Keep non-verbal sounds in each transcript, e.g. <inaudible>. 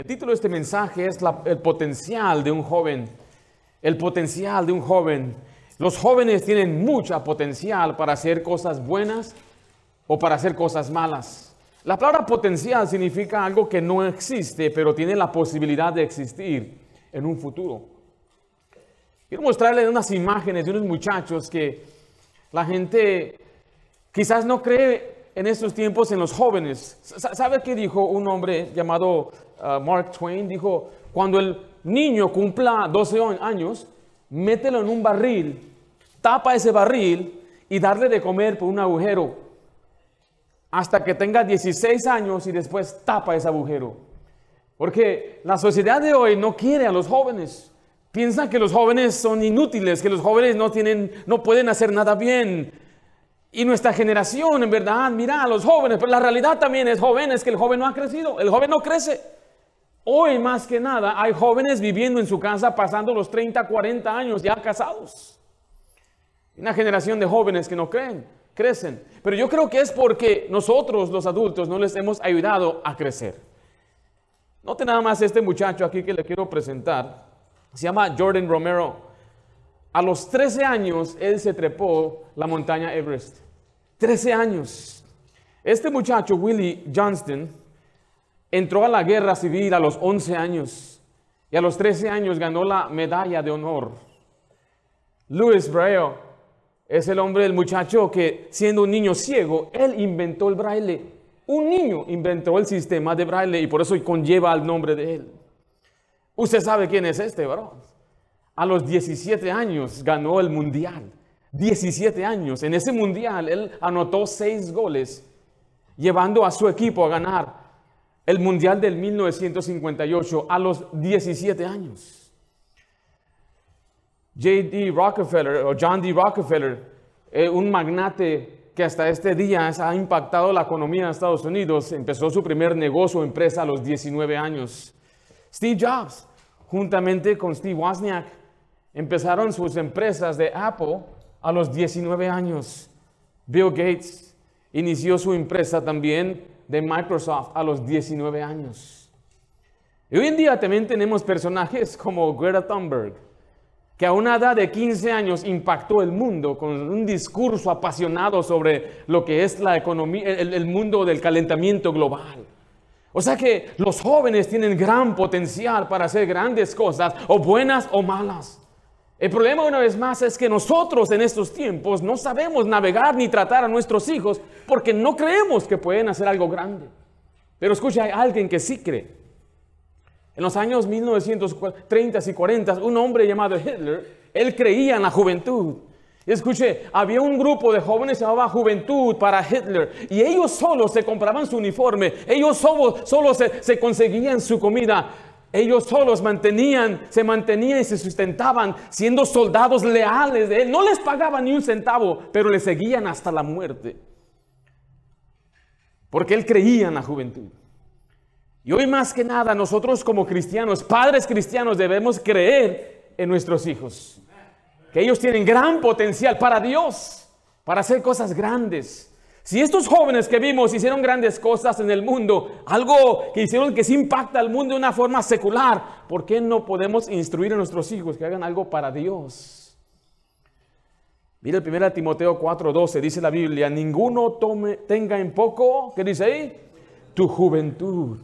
El título de este mensaje es el potencial de un joven. El potencial de un joven. Los jóvenes tienen mucha potencial para hacer cosas buenas o para hacer cosas malas. La palabra potencial significa algo que no existe, pero tiene la posibilidad de existir en un futuro. Quiero mostrarles unas imágenes de unos muchachos que la gente quizás no cree en estos tiempos en los jóvenes. ¿Sabe qué dijo un hombre llamado uh, Mark Twain? Dijo, cuando el niño cumpla 12 años, mételo en un barril, tapa ese barril y darle de comer por un agujero hasta que tenga 16 años y después tapa ese agujero. Porque la sociedad de hoy no quiere a los jóvenes. Piensan que los jóvenes son inútiles, que los jóvenes no, tienen, no pueden hacer nada bien. Y nuestra generación, en verdad, mira a los jóvenes, pero la realidad también es jóvenes que el joven no ha crecido, el joven no crece. Hoy más que nada hay jóvenes viviendo en su casa pasando los 30, 40 años ya casados. Una generación de jóvenes que no creen, crecen. Pero yo creo que es porque nosotros los adultos no les hemos ayudado a crecer. Note nada más este muchacho aquí que le quiero presentar. Se llama Jordan Romero. A los 13 años, él se trepó la montaña Everest. 13 años. Este muchacho, Willie Johnston, entró a la guerra civil a los 11 años y a los 13 años ganó la medalla de honor. Louis Braille es el hombre, el muchacho que siendo un niño ciego, él inventó el braille. Un niño inventó el sistema de braille y por eso conlleva el nombre de él. Usted sabe quién es este, ¿verdad? A los 17 años ganó el mundial. 17 años. En ese mundial él anotó seis goles, llevando a su equipo a ganar el mundial del 1958 a los 17 años. J.D. Rockefeller o John D. Rockefeller, eh, un magnate que hasta este día ha impactado la economía de Estados Unidos, empezó su primer negocio o empresa a los 19 años. Steve Jobs, juntamente con Steve Wozniak, Empezaron sus empresas de Apple a los 19 años. Bill Gates inició su empresa también de Microsoft a los 19 años. Y hoy en día también tenemos personajes como Greta Thunberg, que a una edad de 15 años impactó el mundo con un discurso apasionado sobre lo que es la economía, el, el mundo del calentamiento global. O sea que los jóvenes tienen gran potencial para hacer grandes cosas, o buenas o malas. El problema una vez más es que nosotros en estos tiempos no sabemos navegar ni tratar a nuestros hijos porque no creemos que pueden hacer algo grande. Pero escucha, hay alguien que sí cree. En los años 1930 y 40, un hombre llamado Hitler, él creía en la juventud. Escuche, había un grupo de jóvenes llamaba Juventud para Hitler y ellos solos se compraban su uniforme, ellos solos, se, se conseguían su comida. Ellos solos mantenían, se mantenían y se sustentaban siendo soldados leales de él. No les pagaban ni un centavo, pero le seguían hasta la muerte. Porque él creía en la juventud. Y hoy más que nada nosotros como cristianos, padres cristianos, debemos creer en nuestros hijos. Que ellos tienen gran potencial para Dios, para hacer cosas grandes. Si estos jóvenes que vimos hicieron grandes cosas en el mundo, algo que hicieron que se impacta al mundo de una forma secular, ¿por qué no podemos instruir a nuestros hijos que hagan algo para Dios? Mira el 1 Timoteo 4:12, dice la Biblia, ninguno tome, tenga en poco, ¿qué dice ahí? Tu juventud,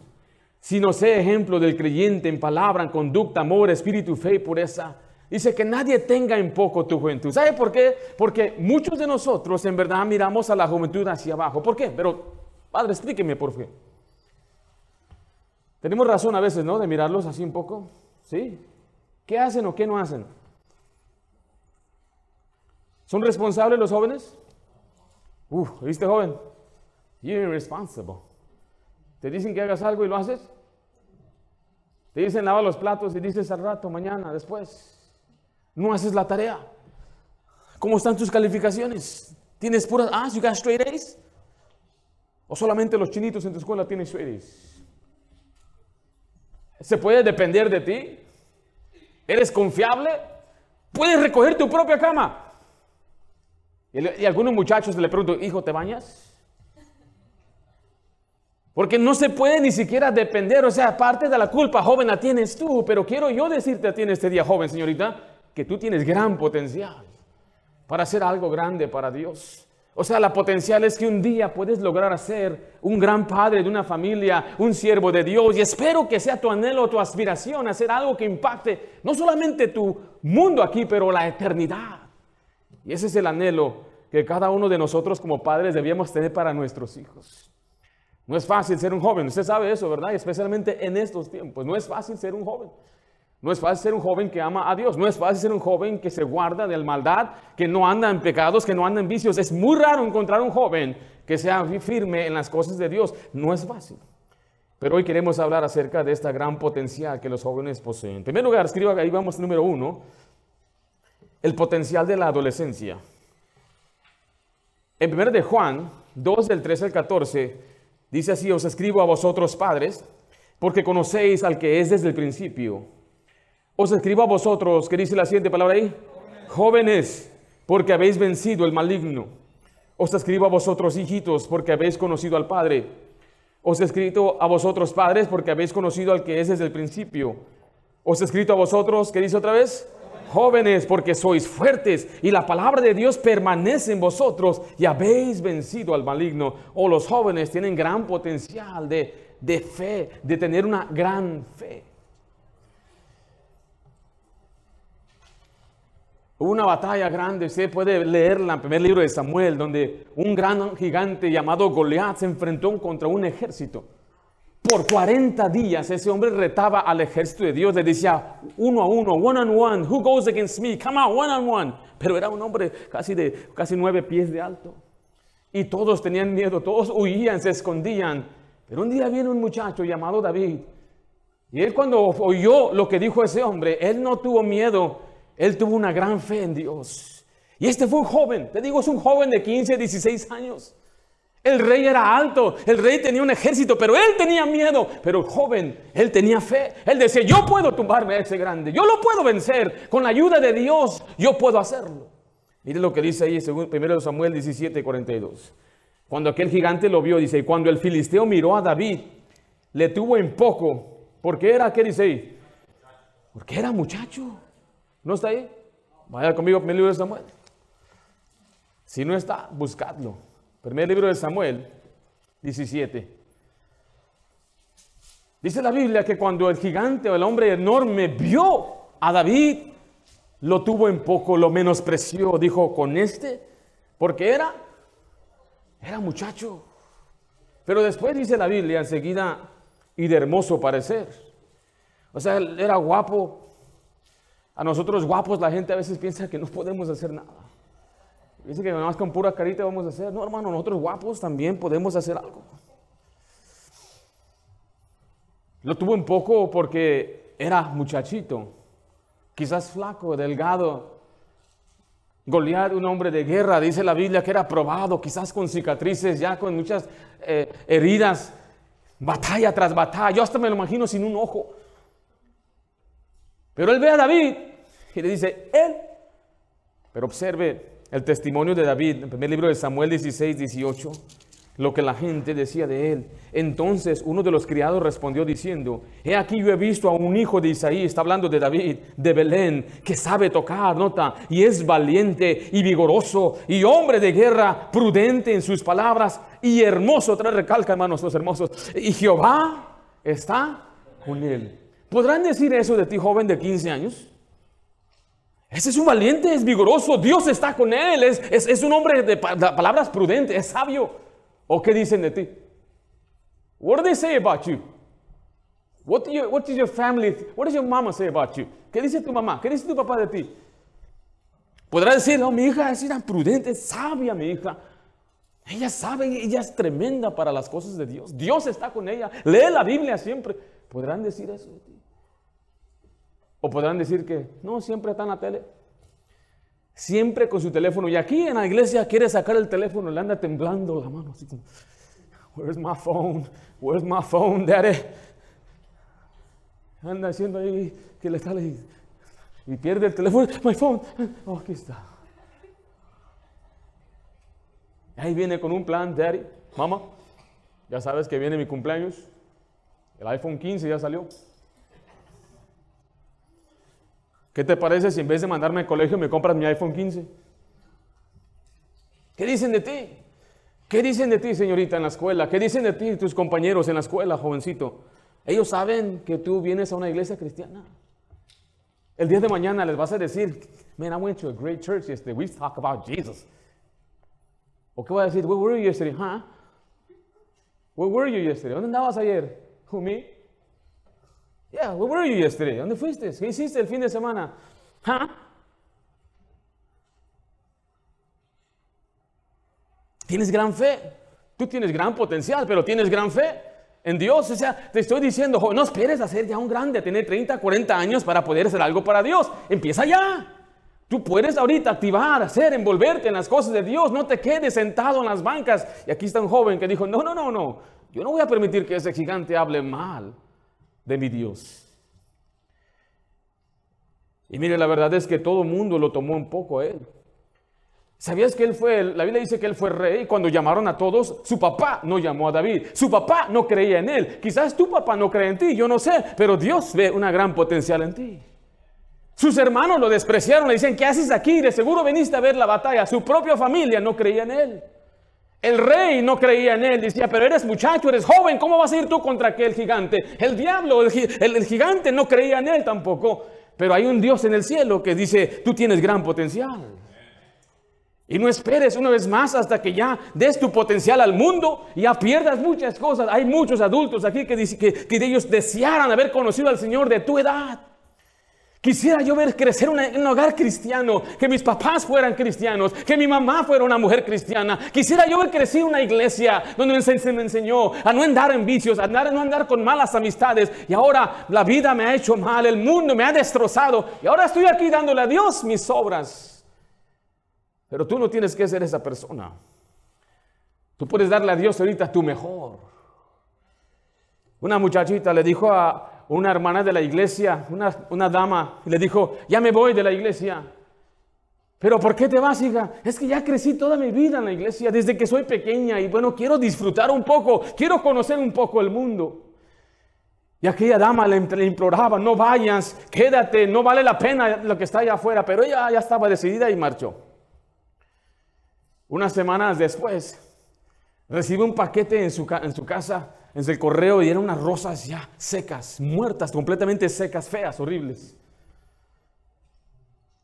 sino sea ejemplo del creyente en palabra, en conducta, amor, espíritu, fe y pureza. Dice que nadie tenga en poco tu juventud. ¿Sabe por qué? Porque muchos de nosotros en verdad miramos a la juventud hacia abajo. ¿Por qué? Pero, padre, explíqueme por qué. Tenemos razón a veces, ¿no? De mirarlos así un poco. ¿Sí? ¿Qué hacen o qué no hacen? ¿Son responsables los jóvenes? Uf, ¿viste joven? You're irresponsible. Te dicen que hagas algo y lo haces. Te dicen lava los platos y dices al rato, mañana, después. No haces la tarea. ¿Cómo están tus calificaciones? ¿Tienes puras Ah, You got straight A's? ¿O solamente los chinitos en tu escuela tienen straight A's? ¿Se puede depender de ti? ¿Eres confiable? ¿Puedes recoger tu propia cama? Y, algunos muchachos le preguntan, hijo, ¿te bañas? Porque no se puede ni siquiera depender, o sea, parte de la culpa, joven, la tienes tú, pero quiero yo decirte a ti en este día, joven, señorita, que tú tienes gran potencial para hacer algo grande para Dios. O sea, la potencial es que un día puedes lograr ser un gran padre de una familia, un siervo de Dios. Y espero que sea tu anhelo, tu aspiración, hacer algo que impacte no solamente tu mundo aquí, pero la eternidad. Y ese es el anhelo que cada uno de nosotros como padres debíamos tener para nuestros hijos. No es fácil ser un joven, usted sabe eso, ¿verdad? Y especialmente en estos tiempos, no es fácil ser un joven. No es fácil ser un joven que ama a Dios. No es fácil ser un joven que se guarda de la maldad, que no anda en pecados, que no anda en vicios. Es muy raro encontrar un joven que sea firme en las cosas de Dios. No es fácil. Pero hoy queremos hablar acerca de esta gran potencial que los jóvenes poseen. En primer lugar, escriba ahí vamos número uno, el potencial de la adolescencia. En 1 de Juan 2 del 13 al 14 dice así, os escribo a vosotros padres, porque conocéis al que es desde el principio. Os escribo a vosotros, ¿qué dice la siguiente palabra ahí? Jóvenes, porque habéis vencido el maligno. Os escribo a vosotros, hijitos, porque habéis conocido al Padre. Os he escrito a vosotros, padres, porque habéis conocido al que es desde el principio. Os he escrito a vosotros, ¿qué dice otra vez? Jóvenes, porque sois fuertes y la palabra de Dios permanece en vosotros y habéis vencido al maligno. O los jóvenes tienen gran potencial de, de fe, de tener una gran fe. Hubo una batalla grande, usted puede leerla en el primer libro de Samuel, donde un gran gigante llamado Goliat se enfrentó contra un ejército. Por 40 días ese hombre retaba al ejército de Dios, le decía uno a uno, one on one, who goes against me? Come on, one on one. Pero era un hombre casi de casi nueve pies de alto. Y todos tenían miedo, todos huían, se escondían. Pero un día viene un muchacho llamado David. Y él cuando oyó lo que dijo ese hombre, él no tuvo miedo, él tuvo una gran fe en Dios. Y este fue un joven, te digo, es un joven de 15, 16 años. El rey era alto, el rey tenía un ejército, pero él tenía miedo. Pero el joven, él tenía fe. Él decía, yo puedo tumbarme a ese grande, yo lo puedo vencer. Con la ayuda de Dios, yo puedo hacerlo. Mire lo que dice ahí, según 1 Samuel 17, 42. Cuando aquel gigante lo vio, dice, cuando el filisteo miró a David, le tuvo en poco. ¿Por qué era? ¿Qué dice ahí? Porque era muchacho. ¿No está ahí? Vaya conmigo, primer libro de Samuel. Si no está, buscadlo. Primer libro de Samuel, 17. Dice la Biblia que cuando el gigante o el hombre enorme vio a David, lo tuvo en poco, lo menospreció. Dijo, con este, porque era, era muchacho. Pero después dice la Biblia enseguida, y de hermoso parecer. O sea, era guapo, a nosotros guapos la gente a veces piensa que no podemos hacer nada. Dice que nada más con pura carita vamos a hacer. No, hermano, nosotros guapos también podemos hacer algo. Lo tuvo un poco porque era muchachito, quizás flaco, delgado. Goliat, un hombre de guerra, dice la Biblia que era probado, quizás con cicatrices, ya con muchas eh, heridas, batalla tras batalla. Yo hasta me lo imagino sin un ojo. Pero él ve a David y le dice, él. Pero observe el testimonio de David, en el primer libro de Samuel 16, 18, lo que la gente decía de él. Entonces uno de los criados respondió diciendo, he aquí yo he visto a un hijo de Isaí, está hablando de David, de Belén, que sabe tocar, nota, y es valiente y vigoroso y hombre de guerra, prudente en sus palabras y hermoso, otra recalca hermanos los hermosos, y Jehová está con él. ¿Podrán decir eso de ti, joven de 15 años? Ese es un valiente, es vigoroso, Dios está con él, es, es, un hombre de palabras prudentes, es sabio. ¿O qué dicen de ti? What do they say about you? What, do does your family, what does your mama say about you? ¿Qué dice tu mamá? ¿Qué dice tu papá de ti? Podrá decir, no, mi hija es una prudente, es sabia, mi hija. Ella sabe, ella es tremenda para las cosas de Dios. Dios está con ella. Lee la Biblia siempre. ¿Podrán decir eso de ti? O podrán decir que no, siempre está en la tele. Siempre con su teléfono. Y aquí en la iglesia quiere sacar el teléfono, le anda temblando la mano. Así como, Where's my phone? Where's my phone, daddy? Anda haciendo ahí que le sale y, pierde el teléfono. My phone. Oh, aquí está. Ahí viene con un plan, daddy, mamá. Ya sabes que viene mi cumpleaños. El iPhone 15 ya salió. ¿Qué te parece si en vez de mandarme al colegio me compras mi iPhone 15? ¿Qué dicen de ti? ¿Qué dicen de ti, señorita, en la escuela? ¿Qué dicen de ti tus compañeros en la escuela, jovencito? Ellos saben que tú vienes a una iglesia cristiana. El día de mañana les vas a decir, man, I went to a great church yesterday. We talk about Jesus. ¿O qué voy a decir? Where were you yesterday? Huh? Where were you yesterday? ¿Dónde andabas ayer? Who, me? Yeah, where were you yesterday? ¿Dónde fuiste? ¿Qué hiciste el fin de semana? Huh? Tienes gran fe. Tú tienes gran potencial, pero tienes gran fe en Dios. O sea, te estoy diciendo, no esperes a ser ya un grande, a tener 30, 40 años para poder hacer algo para Dios. Empieza ya. Tú puedes ahorita activar, hacer, envolverte en las cosas de Dios. No te quedes sentado en las bancas. Y aquí está un joven que dijo, no, no, no, no. Yo no voy a permitir que ese gigante hable mal de mi Dios. Y mire, la verdad es que todo el mundo lo tomó un poco a él. ¿Sabías que él fue, la Biblia dice que él fue rey cuando llamaron a todos? Su papá no llamó a David, su papá no creía en él. Quizás tu papá no cree en ti, yo no sé, pero Dios ve una gran potencial en ti. Sus hermanos lo despreciaron, le dicen, ¿qué haces aquí? De seguro veniste a ver la batalla. Su propia familia no creía en él. El rey no creía en él, decía, pero eres muchacho, eres joven, ¿cómo vas a ir tú contra aquel gigante? El diablo, el, gigante no creía en él tampoco, pero hay un Dios en el cielo que dice, tú tienes gran potencial. Y no esperes una vez más hasta que ya des tu potencial al mundo y ya pierdas muchas cosas. Hay muchos adultos aquí que, que, que ellos desearan haber conocido al Señor de tu edad. Quisiera yo ver crecer un hogar cristiano, que mis papás fueran cristianos, que mi mamá fuera una mujer cristiana. Quisiera yo ver crecer una iglesia donde se me enseñó a no andar en vicios, a no andar con malas amistades. Y ahora la vida me ha hecho mal, el mundo me ha destrozado. Y ahora estoy aquí dándole a Dios mis obras. Pero tú no tienes que ser esa persona. Tú puedes darle a Dios ahorita tu mejor. Una muchachita le dijo a una hermana de la iglesia, una, dama, le dijo, ya me voy de la iglesia. Pero ¿por qué te vas, hija? Es que ya crecí toda mi vida en la iglesia, desde que soy pequeña y bueno, quiero disfrutar un poco, quiero conocer un poco el mundo. Y aquella dama le, le, imploraba, no vayas, quédate, no vale la pena lo que está allá afuera, pero ella ya estaba decidida y marchó. Unas semanas después, recibe un paquete en su, en su casa, en el correo, y eran unas rosas ya secas, muertas, completamente secas, feas, horribles.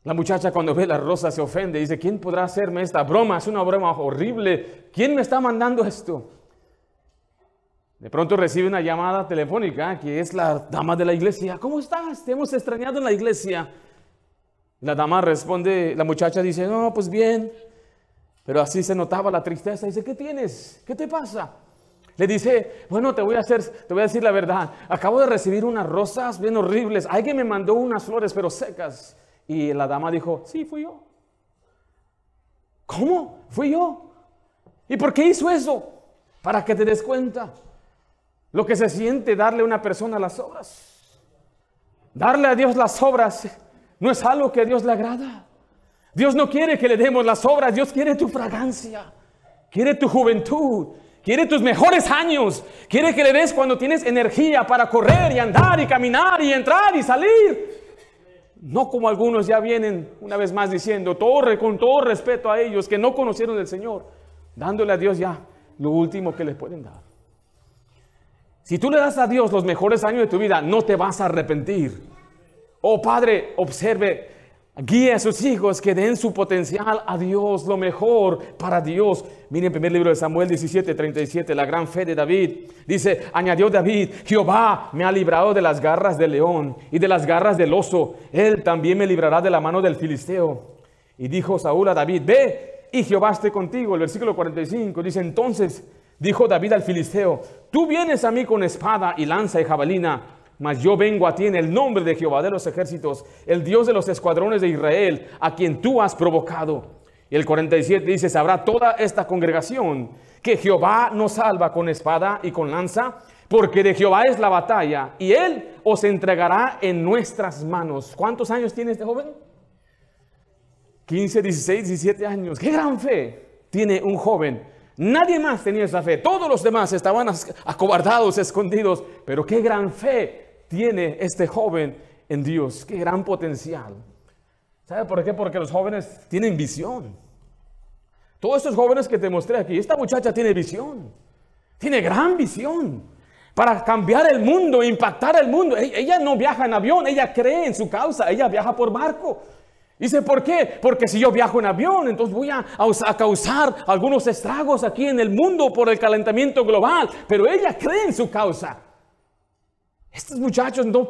La muchacha cuando ve las rosas se ofende, dice, ¿quién podrá hacerme esta broma? Es una broma horrible. ¿Quién me está mandando esto? De pronto recibe una llamada telefónica que es la dama de la iglesia. ¿Cómo estás? Te hemos extrañado en la iglesia. La dama responde, la muchacha dice, no, pues bien. Pero así se notaba la tristeza. Dice, ¿qué tienes? ¿Qué te pasa? Le dice, bueno, te voy a hacer, te voy a decir la verdad. Acabo de recibir unas rosas bien horribles. Alguien me mandó unas flores, pero secas. Y la dama dijo, sí, fui yo. ¿Cómo? Fui yo. ¿Y por qué hizo eso? Para que te des cuenta lo que se siente darle a una persona las obras. Darle a Dios las obras no es algo que a Dios le agrada. Dios no quiere que le demos las obras, Dios quiere tu fragancia, quiere tu juventud, quiere tus mejores años, quiere que le des cuando tienes energía para correr y andar y caminar y entrar y salir. No como algunos ya vienen una vez más diciendo, torre con todo respeto a ellos que no conocieron del Señor, dándole a Dios ya lo último que les pueden dar. Si tú le das a Dios los mejores años de tu vida, no te vas a arrepentir. Oh Padre, observe Guíe a sus hijos que den su potencial a Dios, lo mejor para Dios. Miren el primer libro de Samuel 17, 37, la gran fe de David. Dice, añadió David, Jehová me ha librado de las garras del león y de las garras del oso. Él también me librará de la mano del filisteo. Y dijo Saúl a David, ve y Jehová esté contigo. El versículo 45 dice, entonces dijo David al filisteo, tú vienes a mí con espada y lanza y jabalina mas yo vengo a ti en el nombre de Jehová de los ejércitos, el Dios de los escuadrones de Israel, a quien tú has provocado. Y el 47 dice, sabrá toda esta congregación que Jehová nos salva con espada y con lanza, porque de Jehová es la batalla, y él os entregará en nuestras manos. ¿Cuántos años tiene este joven? 15, 16, 17 años. Qué gran fe tiene un joven Nadie más tenía esa fe. Todos los demás estaban acobardados, escondidos. Pero qué gran fe tiene este joven en Dios. Qué gran potencial. ¿Sabe por qué? Porque los jóvenes tienen visión. Todos estos jóvenes que te mostré aquí, esta muchacha tiene visión. Tiene gran visión para cambiar el mundo, impactar el mundo. Ella no viaja en avión, ella cree en su causa, ella viaja por barco. Dice, ¿por qué? Porque si yo viajo en avión, entonces voy a, causar algunos estragos aquí en el mundo por el calentamiento global. Pero ella cree en su causa. Estos muchachos no,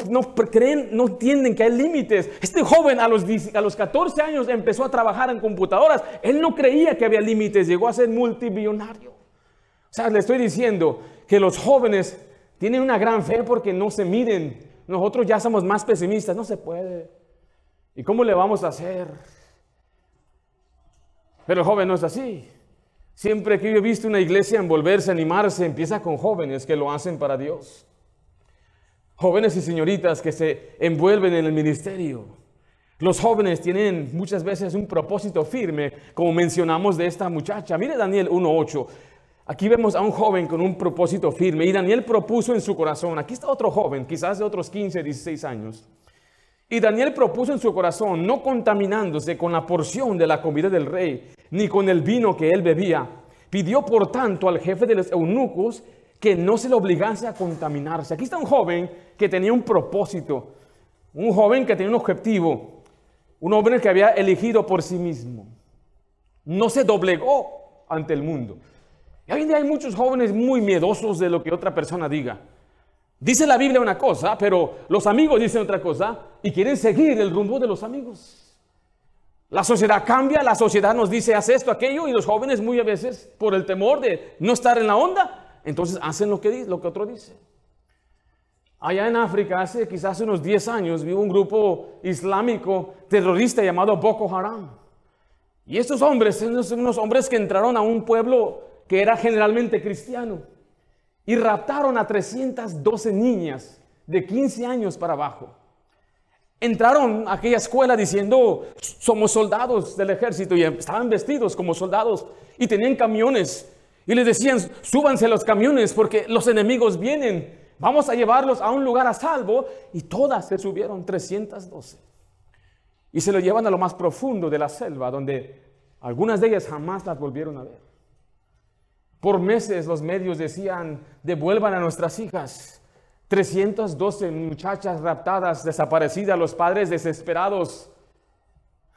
creen, no entienden que hay límites. Este joven a los, a los 14 años empezó a trabajar en computadoras. Él no creía que había límites, llegó a ser multimillonario. O sea, le estoy diciendo que los jóvenes tienen una gran fe porque no se miden. Nosotros ya somos más pesimistas, no se puede. ¿Y cómo le vamos a hacer? Pero el joven no es así. Siempre que yo he visto una iglesia envolverse, animarse, empieza con jóvenes que lo hacen para Dios. Jóvenes y señoritas que se envuelven en el ministerio. Los jóvenes tienen muchas veces un propósito firme, como mencionamos de esta muchacha. Mire Daniel 1.8. Aquí vemos a un joven con un propósito firme y Daniel propuso en su corazón. Aquí está otro joven, quizás de otros 15, 16 años. Y Daniel propuso en su corazón, no contaminándose con la porción de la comida del rey, ni con el vino que él bebía. Pidió por tanto al jefe de los eunucos que no se le obligase a contaminarse. Aquí está un joven que tenía un propósito, un joven que tenía un objetivo, un hombre que había elegido por sí mismo. No se doblegó ante el mundo. Y hoy en día hay muchos jóvenes muy miedosos de lo que otra persona diga. Dice la Biblia una cosa, pero los amigos dicen otra cosa y quieren seguir el rumbo de los amigos. La sociedad cambia, la sociedad nos dice haz esto, aquello y los jóvenes muy a veces por el temor de no estar en la onda, entonces hacen lo que, lo que otro dice. Allá en África, hace quizás unos 10 años, vivo un grupo islámico terrorista llamado Boko Haram. Y estos hombres son unos hombres que entraron a un pueblo que era generalmente cristiano y raptaron a 312 niñas de 15 años para abajo. Entraron a aquella escuela diciendo, somos soldados del ejército y estaban vestidos como soldados y tenían camiones y les decían, súbanse los camiones porque los enemigos vienen, vamos a llevarlos a un lugar a salvo y todas se subieron, 312. Y se lo llevan a lo más profundo de la selva donde algunas de ellas jamás las volvieron a ver. Por meses los medios decían, devuelvan a nuestras hijas. 312 muchachas raptadas, desaparecidas, los padres desesperados.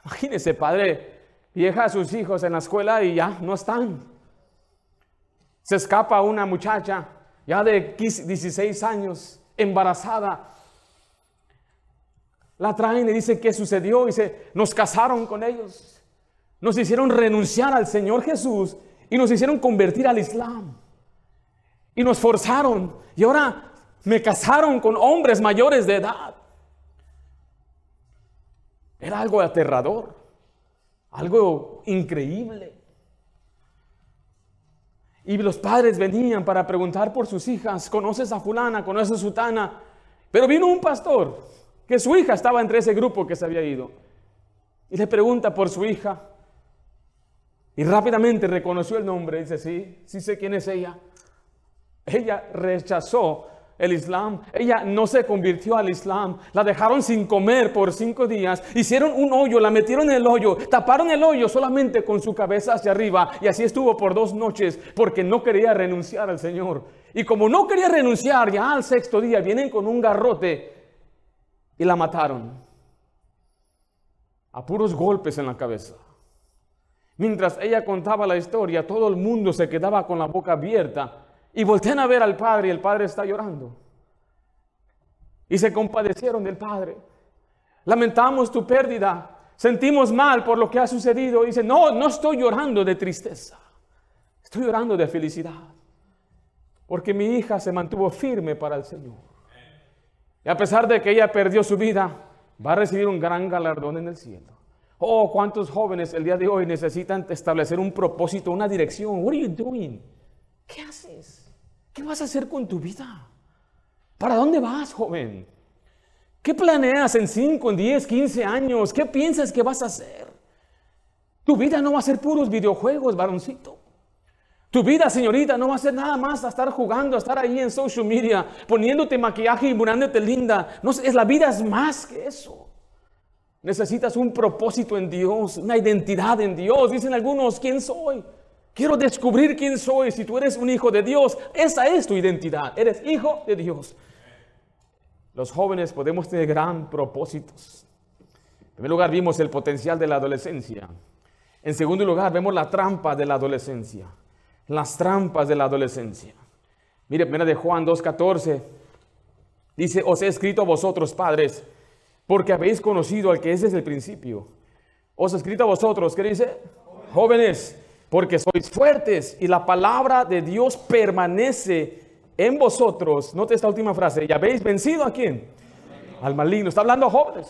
Imagínese, padre, deja a sus hijos en la escuela y ya no están. Se escapa una muchacha ya de 16 años, embarazada. La traen y dice qué sucedió. Dice, nos casaron con ellos. Nos hicieron renunciar al Señor Jesús y nos hicieron convertir al Islam. Y nos forzaron. Y ahora me casaron con hombres mayores de edad. Era algo aterrador, algo increíble. Y los padres venían para preguntar por sus hijas, ¿conoces a fulana? ¿Conoces a sutana? Pero vino un pastor, que su hija estaba entre ese grupo que se había ido. Y le pregunta por su hija. Y rápidamente reconoció el nombre. Dice, sí, sí sé quién es ella. Ella rechazó el Islam. Ella no se convirtió al Islam. La dejaron sin comer por cinco días. Hicieron un hoyo, la metieron en el hoyo. Taparon el hoyo solamente con su cabeza hacia arriba. Y así estuvo por dos noches porque no quería renunciar al Señor. Y como no quería renunciar, ya al sexto día vienen con un garrote y la mataron. A puros golpes en la cabeza. Mientras ella contaba la historia, todo el mundo se quedaba con la boca abierta y voltean a ver al padre y el padre está llorando. Y se compadecieron del padre. Lamentamos tu pérdida. Sentimos mal por lo que ha sucedido. Y dice, no, no estoy llorando de tristeza. Estoy llorando de felicidad. Porque mi hija se mantuvo firme para el Señor. Y a pesar de que ella perdió su vida, va a recibir un gran galardón en el cielo. Oh, cuántos jóvenes el día de hoy necesitan establecer un propósito, una dirección. What are you doing? ¿Qué haces? ¿Qué vas a hacer con tu vida? ¿Para dónde vas, joven? ¿Qué planeas en 5, en 10, 15 años? ¿Qué piensas que vas a hacer? Tu vida no va a ser puros videojuegos, varoncito. Tu vida, señorita, no va a ser nada más a estar jugando, a estar ahí en social media, poniéndote maquillaje y murándote linda. No es la vida es más que eso. Necesitas un propósito en Dios, una identidad en Dios. Dicen algunos, ¿quién soy? Quiero descubrir quién soy. Si tú eres un hijo de Dios, esa es tu identidad. Eres hijo de Dios. Los jóvenes podemos tener gran propósitos. En primer lugar, vimos el potencial de la adolescencia. En segundo lugar, vemos la trampa de la adolescencia las trampas de la adolescencia. Mire, primera de Juan 2.14, dice, os he escrito a vosotros, padres, porque habéis conocido al que es desde el principio. Os he escrito a vosotros, ¿qué dice? Jóvenes, porque sois fuertes y la palabra de Dios permanece en vosotros. Note esta última frase, ¿y habéis vencido a quién? Al maligno. Está hablando jóvenes.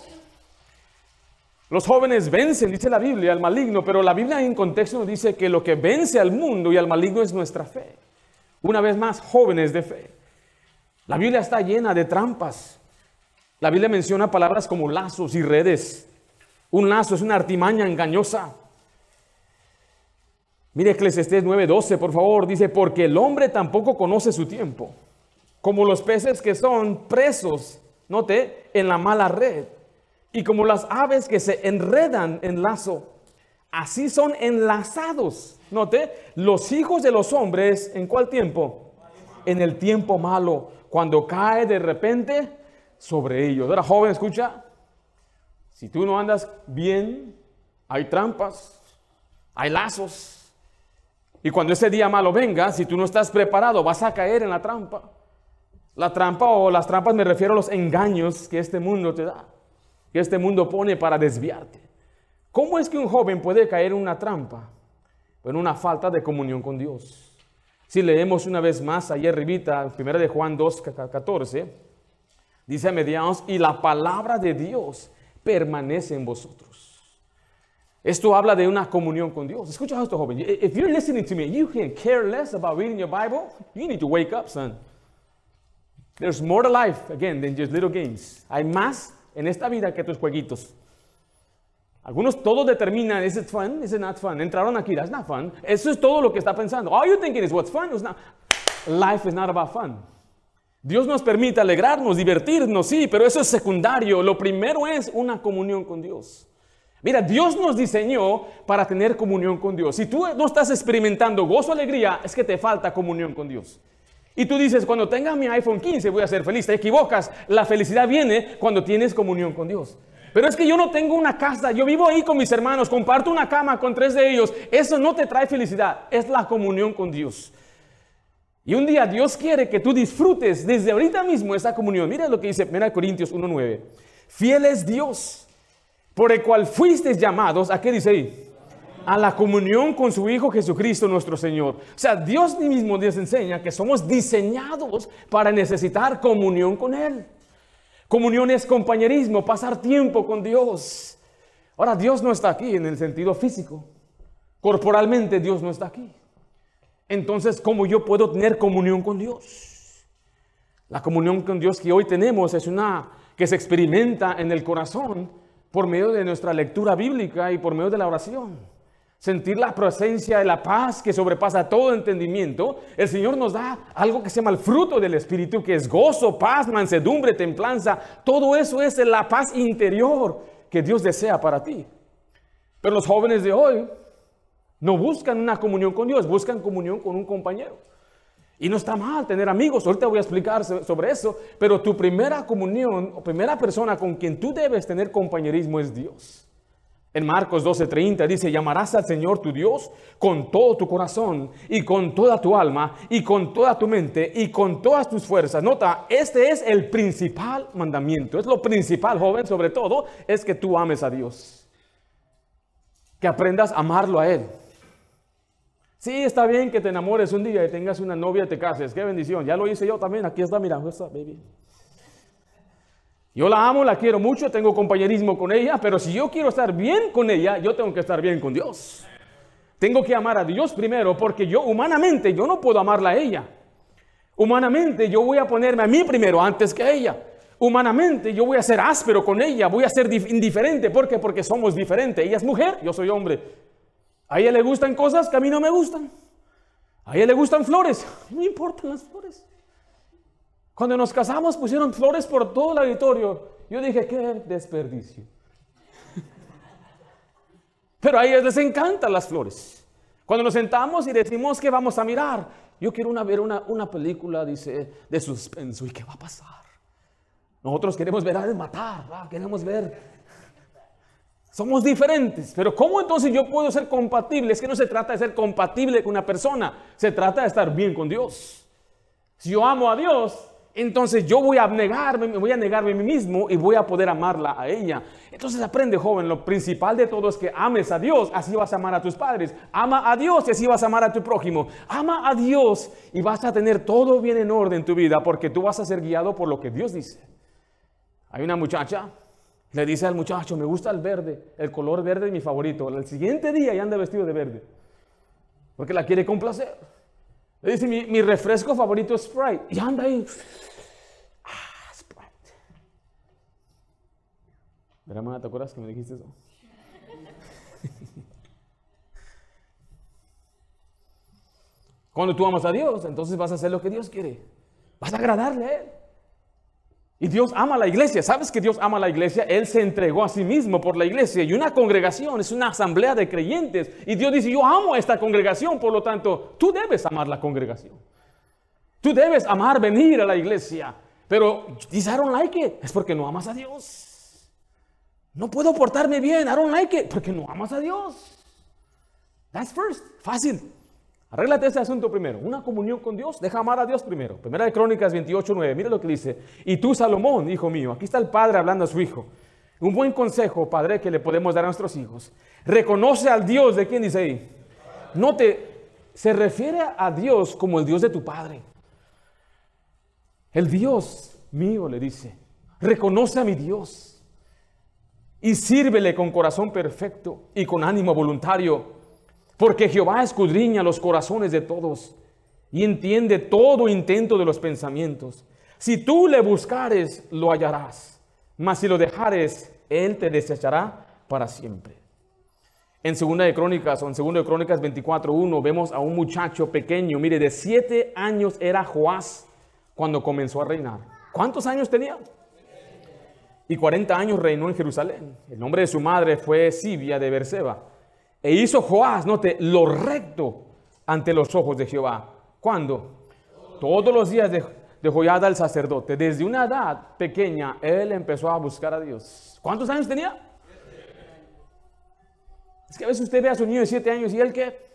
Los jóvenes vencen, dice la Biblia, al maligno, pero la Biblia en contexto nos dice que lo que vence al mundo y al maligno es nuestra fe. Una vez más, jóvenes de fe. La Biblia está llena de trampas. La Biblia menciona palabras como lazos y redes. Un lazo es una artimaña engañosa. Mire Eclesiastés 9:12, por favor, dice, porque el hombre tampoco conoce su tiempo, como los peces que son presos, note, en la mala red. Y como las aves que se enredan en lazo, así son enlazados. Note, los hijos de los hombres, ¿en cuál tiempo? En el tiempo malo, cuando cae de repente sobre ellos. Ahora, joven, escucha, si tú no andas bien, hay trampas, hay lazos. Y cuando ese día malo venga, si tú no estás preparado, vas a caer en la trampa. La trampa o las trampas me refiero a los engaños que este mundo te da que este mundo pone para desviarte. ¿Cómo es que un joven puede caer en una trampa? En una falta de comunión con Dios. Si leemos una vez más ayer arribita, 1 de Juan 2, 14, dice a mediados, y la palabra de Dios permanece en vosotros. Esto habla de una comunión con Dios. Escucha esto, joven. If you're listening to me, you can care less about reading your Bible. You need to wake up, son. There's more to life, again, than just little games. Hay más en esta vida que tus jueguitos. Algunos todo determinan, ¿is it fun? ¿Is it not fun? Entraron aquí, that's not fun. Eso es todo lo que está pensando. All you thinking is what's fun? It's not. Life is not about fun. Dios nos permite alegrarnos, divertirnos, sí, pero eso es secundario. Lo primero es una comunión con Dios. Mira, Dios nos diseñó para tener comunión con Dios. Si tú no estás experimentando gozo, alegría, es que te falta comunión con Dios. Y tú dices, cuando tenga mi iPhone 15 voy a ser feliz. Te equivocas. La felicidad viene cuando tienes comunión con Dios. Pero es que yo no tengo una casa, yo vivo ahí con mis hermanos, comparto una cama con tres de ellos. Eso no te trae felicidad, es la comunión con Dios. Y un día Dios quiere que tú disfrutes desde ahorita mismo esa comunión. Mira lo que dice 1 Corintios 1.9. Fiel es Dios, por el cual fuisteis llamados, ¿a qué dice ahí? a la comunión con su Hijo Jesucristo nuestro Señor. O sea, Dios mismo nos enseña que somos diseñados para necesitar comunión con Él. Comunión es compañerismo, pasar tiempo con Dios. Ahora, Dios no está aquí en el sentido físico. Corporalmente Dios no está aquí. Entonces, ¿cómo yo puedo tener comunión con Dios? La comunión con Dios que hoy tenemos es una que se experimenta en el corazón por medio de nuestra lectura bíblica y por medio de la oración sentir la presencia de la paz que sobrepasa todo entendimiento, el Señor nos da algo que se llama el fruto del Espíritu, que es gozo, paz, mansedumbre, templanza. Todo eso es la paz interior que Dios desea para ti. Pero los jóvenes de hoy no buscan una comunión con Dios, buscan comunión con un compañero. Y no está mal tener amigos, ahorita voy a explicar sobre eso, pero tu primera comunión o primera persona con quien tú debes tener compañerismo es Dios. En Marcos 12:30 dice, llamarás al Señor tu Dios con todo tu corazón y con toda tu alma y con toda tu mente y con todas tus fuerzas. Nota, este es el principal mandamiento. Es lo principal, joven, sobre todo, es que tú ames a Dios. Que aprendas a amarlo a Él. Sí, está bien que te enamores un día y tengas una novia te cases. Qué bendición. Ya lo hice yo también. Aquí está, mira, baby. Yo la amo, la quiero mucho, tengo compañerismo con ella, pero si yo quiero estar bien con ella, yo tengo que estar bien con Dios. Tengo que amar a Dios primero porque yo humanamente yo no puedo amarla a ella. Humanamente yo voy a ponerme a mí primero antes que a ella. Humanamente yo voy a ser áspero con ella, voy a ser indiferente. ¿Por qué? Porque somos diferentes. Ella es mujer, yo soy hombre. A ella le gustan cosas que a mí no me gustan. A ella le gustan flores. No importan las flores. Cuando nos casamos pusieron flores por todo el auditorio. Yo dije, qué desperdicio. Pero a ellas les encantan las flores. Cuando nos sentamos y decimos que vamos a mirar, yo quiero ver una, una película, dice, de suspenso. ¿Y qué va a pasar? Nosotros queremos ver a matar, queremos ver somos diferentes, pero ¿cómo entonces yo puedo ser compatible? Es que no se trata de ser compatible con una persona, se trata de estar bien con Dios. Si yo amo a Dios, entonces yo voy a abnegarme, me voy a negarme a mí mismo y voy a poder amarla a ella. Entonces aprende, joven, lo principal de todo es que ames a Dios, así vas a amar a tus padres. Ama a Dios y así vas a amar a tu prójimo. Ama a Dios y vas a tener todo bien en orden en tu vida porque tú vas a ser guiado por lo que Dios dice. Hay una muchacha le dice al muchacho, me gusta el verde, el color verde es mi favorito. El siguiente día ya anda vestido de verde, porque la quiere complacer. Le dice, mi, refresco favorito es Sprite. Y anda ahí. Ah, Sprite. Verá, ¿te acuerdas que me dijiste eso? <laughs> Cuando tú amas a Dios, entonces vas a hacer lo que Dios quiere. Vas a agradarle a Él. Y Dios ama a la iglesia. ¿Sabes que Dios ama a la iglesia? Él se entregó a sí mismo por la iglesia. Y una congregación es una asamblea de creyentes. Y Dios dice, yo amo a esta congregación. Por lo tanto, tú debes amar la congregación. Tú debes amar venir a la iglesia. Pero dice, I don't like it. Es porque no amas a Dios. No puedo portarme bien. I don't like it. Porque no amas a Dios. That's first. Fácil. Arréglate ese asunto primero. Una comunión con Dios, deja amar a Dios primero. Primera de Crónicas 28, 9. Mira lo que dice. Y tú, Salomón, hijo mío, aquí está el padre hablando a su hijo. Un buen consejo, padre, que le podemos dar a nuestros hijos. Reconoce al Dios de quién dice ahí. Note, se refiere a Dios como el Dios de tu padre. El Dios mío le dice. Reconoce a mi Dios. Y sírvele con corazón perfecto y con ánimo voluntario porque Jehová escudriña los corazones de todos y entiende todo intento de los pensamientos. Si tú le buscares, lo hallarás, mas si lo dejares, él te desechará para siempre. En Segunda de Crónicas o en Segunda de Crónicas 24.1 vemos a un muchacho pequeño, mire, de siete años era Joás cuando comenzó a reinar. ¿Cuántos años tenía? Y 40 años reinó en Jerusalén. El nombre de su madre fue Sibia de Berseba. E hizo Joás, note, lo recto ante los ojos de Jehová. ¿Cuándo? Todos los días de, de Joyada el sacerdote. Desde una edad pequeña, él empezó a buscar a Dios. ¿Cuántos años tenía? Es que a veces usted ve a su niño de siete años y él que...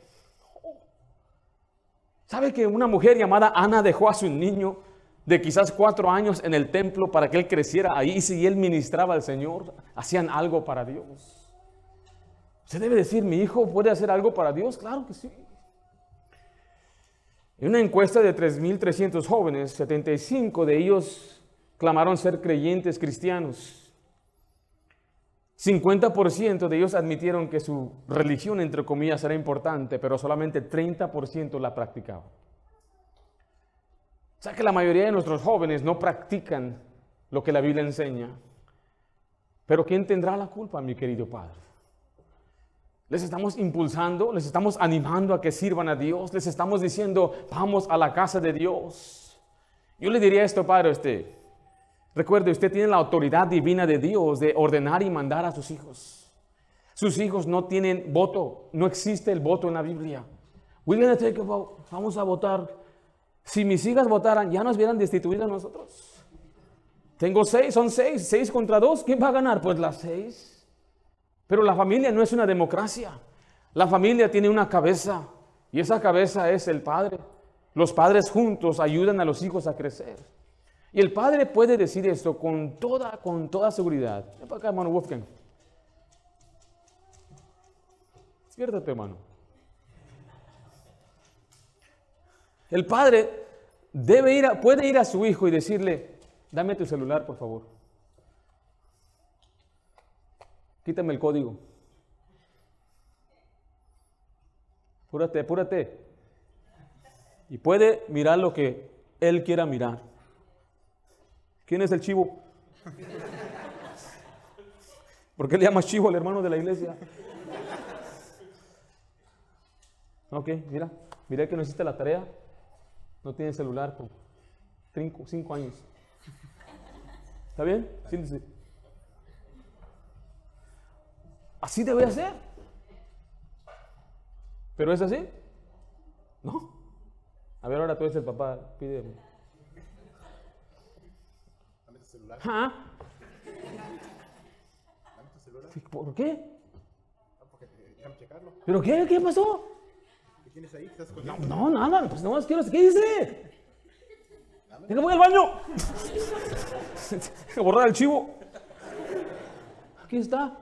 ¿Sabe que una mujer llamada Ana dejó a su niño de quizás cuatro años en el templo para que él creciera ahí y si él ministraba al Señor, hacían algo para Dios? Usted debe decir, ¿mi hijo puede hacer algo para Dios? Claro que sí. En una encuesta de 3.300 jóvenes, 75 de ellos clamaron ser creyentes cristianos. 50% de ellos admitieron que su religión, entre comillas, era importante, pero solamente 30% la practicaban. O sea que la mayoría de nuestros jóvenes no practican lo que la Biblia enseña. Pero ¿quién tendrá la culpa, mi querido Padre? Les estamos impulsando, les estamos animando a que sirvan a Dios, les estamos diciendo, vamos a la casa de Dios. Yo le diría esto, Padre, a usted. Recuerde, usted tiene la autoridad divina de Dios de ordenar y mandar a sus hijos. Sus hijos no tienen voto, no existe el voto en la Biblia. Vamos a votar. Si mis hijas votaran, ya nos hubieran destituido a nosotros. Tengo seis, son seis, seis contra dos. ¿Quién va a ganar? Pues las seis. Pero la familia no es una democracia. La familia tiene una cabeza y esa cabeza es el padre. Los padres juntos ayudan a los hijos a crecer. Y el padre puede decir esto con toda, con toda seguridad. Ven para acá, hermano Wolfgang. Despiértate, hermano. El padre debe ir puede ir a su hijo y decirle, dame tu celular, por favor. Quítame el código. Apúrate, apúrate. Y puede mirar lo que él quiera mirar. ¿Quién es el chivo? ¿Por qué le llamas chivo al hermano de la iglesia? Ok, mira. Miré que no hiciste la tarea. No tienes celular cinco, cinco años. ¿Está bien? Siéntese. Así debe ser. ¿Pero es así? No. A ver, ahora tú eres el papá. Pide. Dame tu celular. ¿Ah? Dame tu celular. ¿Por qué? Ah, porque te- déjame checarlo. ¿Pero qué? ¿Qué pasó? ¿Qué tienes ahí? ¿Estás No, no, nada. Pues no más quiero. ¿Qué dice? ¿Qué voy al baño? <laughs> Borrar el chivo. Aquí está.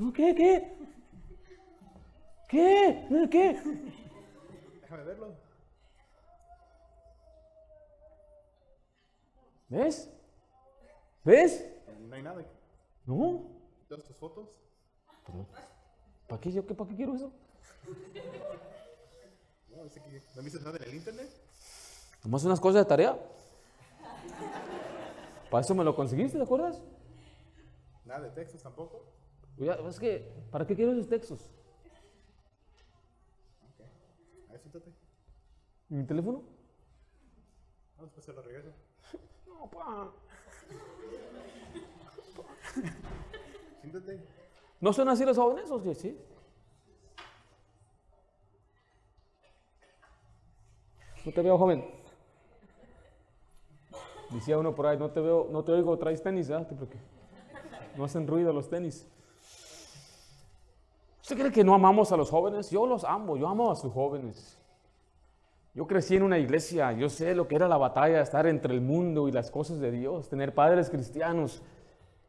No, ¿qué? ¿Qué? ¿Qué? ¿No, ¿Qué? Déjame verlo. ¿Ves? ¿Ves? No hay nada. No. ¿Todas tus fotos? ¿Para qué, yo, qué, ¿Para qué quiero eso? No, dice que no viste nada en el internet. Nomás unas cosas de tarea. Para eso me lo conseguiste, ¿te acuerdas? Nada de textos tampoco. Ya, es que, ¿para qué quiero esos textos? Ok. A ver, siéntate. ¿Y ¿Mi teléfono? No, después se lo regreso. <laughs> No, pa. Siéntate. ¿No son así los jóvenes? ¿O sí? No te veo joven. Decía uno por ahí, no te veo, no te oigo, traes tenis, ¿verdad? Porque no hacen ruido los tenis. ¿Usted cree que no amamos a los jóvenes? Yo los amo, yo amo a sus jóvenes. Yo crecí en una iglesia, yo sé lo que era la batalla, estar entre el mundo y las cosas de Dios, tener padres cristianos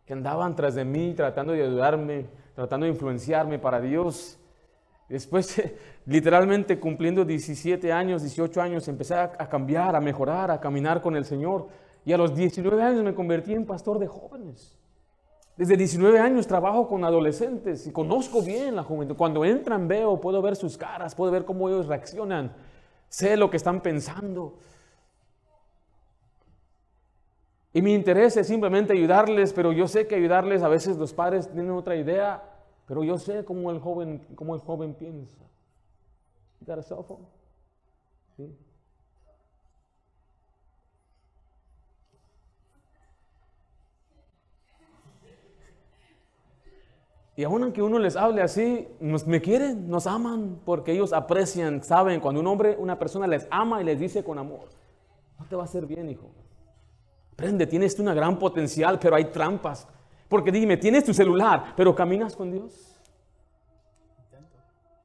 que andaban tras de mí tratando de ayudarme, tratando de influenciarme para Dios. Después, <laughs> literalmente cumpliendo 17 años, 18 años, empecé a, cambiar, a mejorar, a caminar con el Señor. Y a los 19 años me convertí en pastor de jóvenes. Desde 19 años trabajo con adolescentes y conozco bien la juventud. Cuando entran veo, puedo ver sus caras, puedo ver cómo ellos reaccionan. Sé lo que están pensando. Y mi interés es simplemente ayudarles, pero yo sé que ayudarles a veces los padres tienen otra idea, pero yo sé cómo el joven, cómo el joven piensa. Sí. Y aun aunque uno les hable así, nos, me quieren, nos aman, porque ellos aprecian, saben, cuando un hombre, una persona les ama y les dice con amor, no te va a hacer bien, hijo. Aprende, tienes una gran potencial, pero hay trampas. Porque dime, tienes tu celular, pero caminas con Dios. Intento.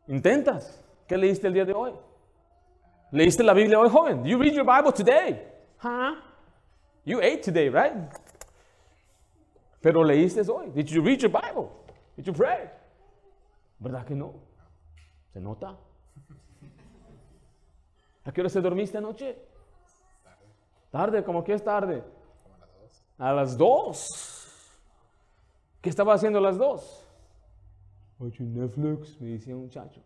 Intentas. ¿Qué leíste el día de hoy? ¿Leíste la Biblia hoy, joven? You read your Bible today. Huh? You ate today, right? Pero leíste hoy. Did you read your Bible? ¿Verdad que no? ¿Se nota? ¿A qué hora se dormiste anoche? Tarde, ¿cómo que es tarde? A las dos. A las dos. ¿Qué estaba haciendo a las dos? Watching Netflix, me decía un muchacho.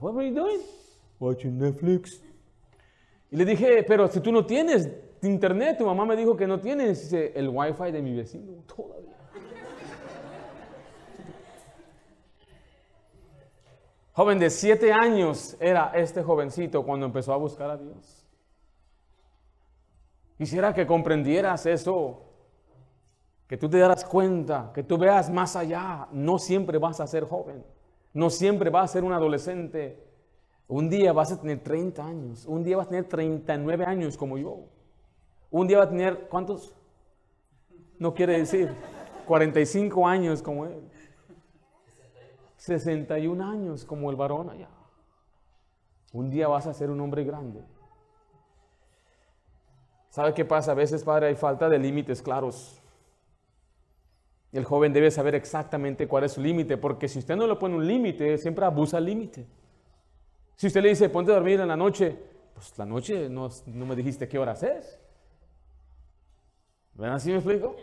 What were you doing? Watching Netflix. Y le dije, pero si tú no tienes internet, tu mamá me dijo que no tienes el wifi de mi vecino todavía. Joven de siete años era este jovencito cuando empezó a buscar a Dios. Quisiera que comprendieras eso, que tú te darás cuenta, que tú veas más allá. No siempre vas a ser joven, no siempre vas a ser un adolescente. Un día vas a tener 30 años, un día vas a tener 39 años como yo. Un día vas a tener, ¿cuántos? No quiere decir, 45 años como él. 61 años como el varón allá. Un día vas a ser un hombre grande. ¿Sabe qué pasa? A veces, padre, hay falta de límites claros. El joven debe saber exactamente cuál es su límite, porque si usted no le pone un límite, siempre abusa el límite. Si usted le dice, ponte a dormir en la noche, pues la noche no, no me dijiste qué horas es. ¿Ven así me explico?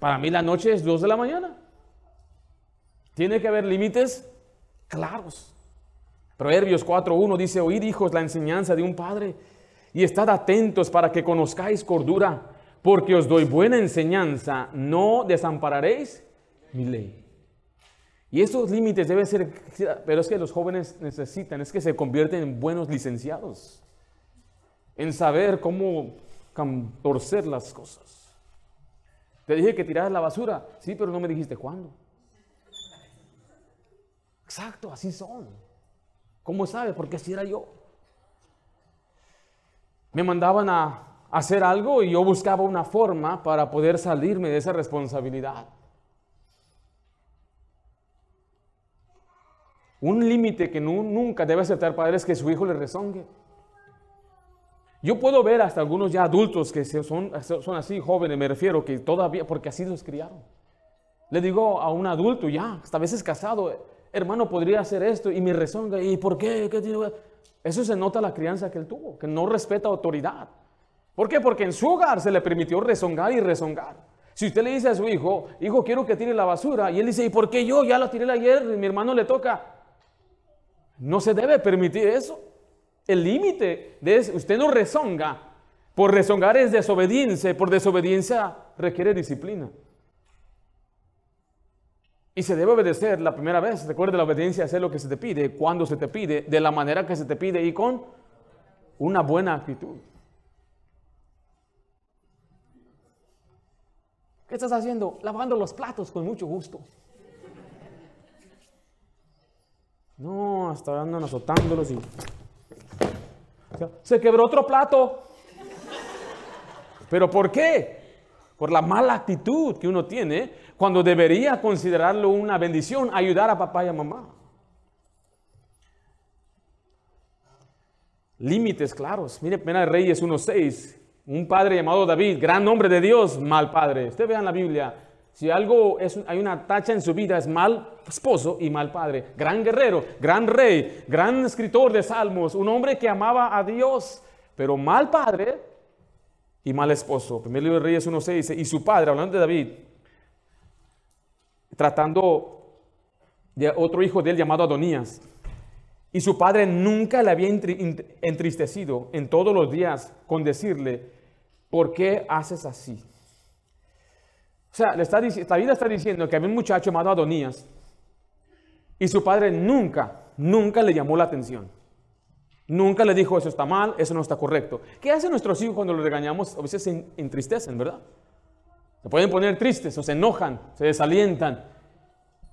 Para mí la noche es 2 de la mañana. Tiene que haber límites claros. Proverbios 4.1 dice, oíd hijos la enseñanza de un padre y estad atentos para que conozcáis cordura, porque os doy buena enseñanza, no desampararéis mi ley. Y estos límites deben ser, pero es que los jóvenes necesitan, es que se convierten en buenos licenciados, en saber cómo torcer las cosas. Te dije que tiraras la basura, sí, pero no me dijiste cuándo. Exacto, así son. ¿Cómo sabes? Porque así era yo. Me mandaban a hacer algo y yo buscaba una forma para poder salirme de esa responsabilidad. Un límite que nunca debe aceptar padre es que su hijo le rezongue. Yo puedo ver hasta algunos ya adultos que son, son así, jóvenes, me refiero, que todavía, porque así los criaron. Le digo a un adulto ya, hasta a veces casado, hermano, podría hacer esto y me rezonga. ¿Y por qué? Eso se nota la crianza que él tuvo, que no respeta autoridad. ¿Por qué? Porque en su hogar se le permitió rezongar y rezongar. Si usted le dice a su hijo, hijo, quiero que tire la basura, y él dice, ¿y por qué yo? Ya la tiré ayer, y mi hermano le toca. No se debe permitir eso. El límite de usted no rezonga. Por rezongar es desobediencia, por desobediencia requiere disciplina. Y se debe obedecer la primera vez. Recuerde, la obediencia hacer lo que se te pide, cuando se te pide, de la manera que se te pide y con una buena actitud. ¿Qué estás haciendo? Lavando los platos con mucho gusto. No, hasta andan azotándolos y... se quebró otro plato. ¿Pero por qué? Por la mala actitud que uno tiene cuando debería considerarlo una bendición ayudar a papá y a mamá. Límites claros. Mire, Pena de Reyes 1.6. Un padre llamado David, gran nombre de Dios, mal padre. Usted vea en la Biblia, si algo hay una tacha en su vida, es mal esposo y mal padre. Gran guerrero, gran rey, gran escritor de salmos, un hombre que amaba a Dios, pero mal padre y mal esposo. Primer libro de Reyes 1.6 dice, y su padre, hablando de David, tratando de otro hijo de él llamado Adonías. Y su padre nunca le había entristecido en todos los días con decirle, ¿por qué haces así? O sea, le está, está diciendo que había un muchacho llamado Adonías y su padre nunca, nunca le llamó la atención. Nunca le dijo, eso está mal, eso no está correcto. ¿Qué hacen nuestros hijos cuando los regañamos? A veces se entristecen, ¿verdad? Se pueden poner tristes o se enojan, se desalientan.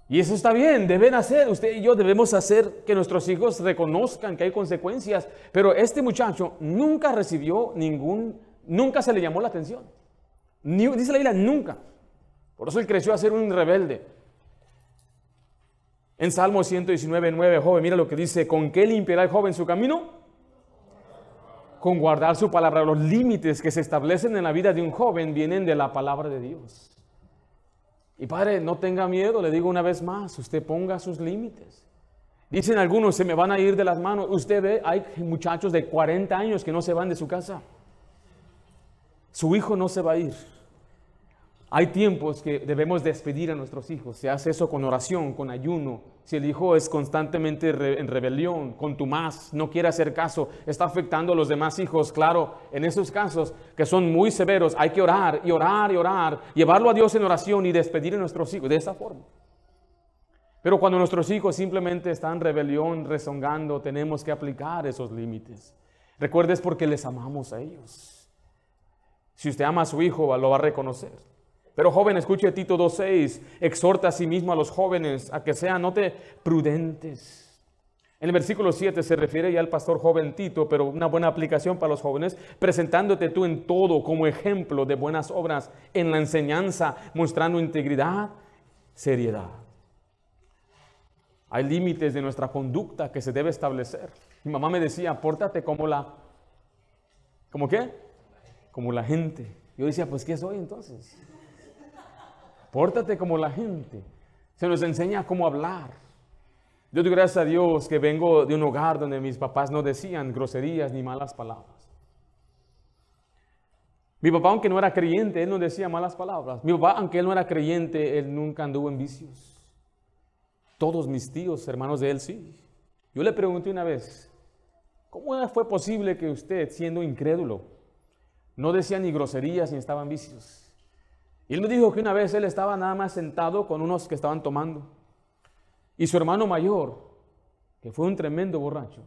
Y eso está bien, deben hacer, usted y yo debemos hacer que nuestros hijos reconozcan que hay consecuencias. Pero este muchacho nunca recibió ningún, nunca se le llamó la atención. Ni, dice la Biblia, nunca. Por eso él creció a ser un rebelde. En Salmo 119, 9, joven, mira lo que dice, ¿con qué limpiará el joven su camino? Con guardar su palabra. Los límites que se establecen en la vida de un joven vienen de la palabra de Dios. Y padre, no tenga miedo, le digo una vez más, usted ponga sus límites. Dicen algunos, se me van a ir de las manos. Usted ve, hay muchachos de 40 años que no se van de su casa. Su hijo no se va a ir. Hay tiempos que debemos despedir a nuestros hijos. Se hace eso con oración, con ayuno. Si el hijo es constantemente en rebelión, contumaz, no quiere hacer caso, está afectando a los demás hijos. Claro, en esos casos que son muy severos, hay que orar y orar y orar, llevarlo a Dios en oración y despedir a nuestros hijos de esa forma. Pero cuando nuestros hijos simplemente están en rebelión, rezongando, tenemos que aplicar esos límites. Recuerdes porque les amamos a ellos. Si usted ama a su hijo, lo va a reconocer. Pero joven, escuche Tito 2.6, exhorta a sí mismo a los jóvenes a que sean, note, prudentes. En el versículo 7 se refiere ya al pastor joven Tito, pero una buena aplicación para los jóvenes, presentándote tú en todo como ejemplo de buenas obras, en la enseñanza, mostrando integridad, seriedad. Hay límites de nuestra conducta que se debe establecer. Mi mamá me decía, pórtate como la... ¿Cómo qué? Como la gente. Yo decía, pues ¿qué soy entonces? Pórtate como la gente. Se nos enseña cómo hablar. Yo doy gracias a Dios que vengo de un hogar donde mis papás no decían groserías ni malas palabras. Mi papá, aunque no era creyente, él no decía malas palabras. Mi papá, aunque él no era creyente, él nunca anduvo en vicios. Todos mis tíos, hermanos de él, sí. Yo le pregunté una vez, ¿cómo fue posible que usted, siendo incrédulo, no decía ni groserías ni estaba en vicios? Y él me dijo que una vez él estaba nada más sentado con unos que estaban tomando. Y su hermano mayor, que fue un tremendo borracho,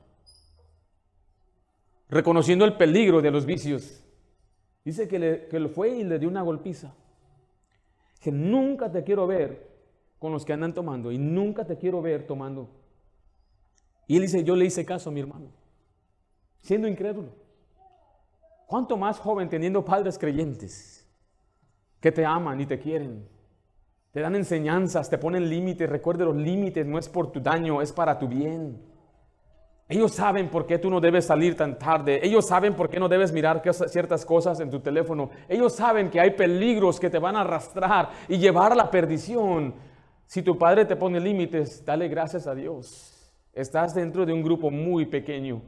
reconociendo el peligro de los vicios, dice que, le, lo fue y le dio una golpiza. Que nunca te quiero ver con los que andan tomando y nunca te quiero ver tomando. Y él dice, yo le hice caso a mi hermano, siendo incrédulo. ¿Cuánto más joven teniendo padres creyentes que te aman y te quieren? Te dan enseñanzas, te ponen límites. Recuerde los límites, no es por tu daño, es para tu bien. Ellos saben por qué tú no debes salir tan tarde. Ellos saben por qué no debes mirar ciertas cosas en tu teléfono. Ellos saben que hay peligros que te van a arrastrar y llevar a la perdición. Si tu padre te pone límites, dale gracias a Dios. Estás dentro de un grupo muy pequeño,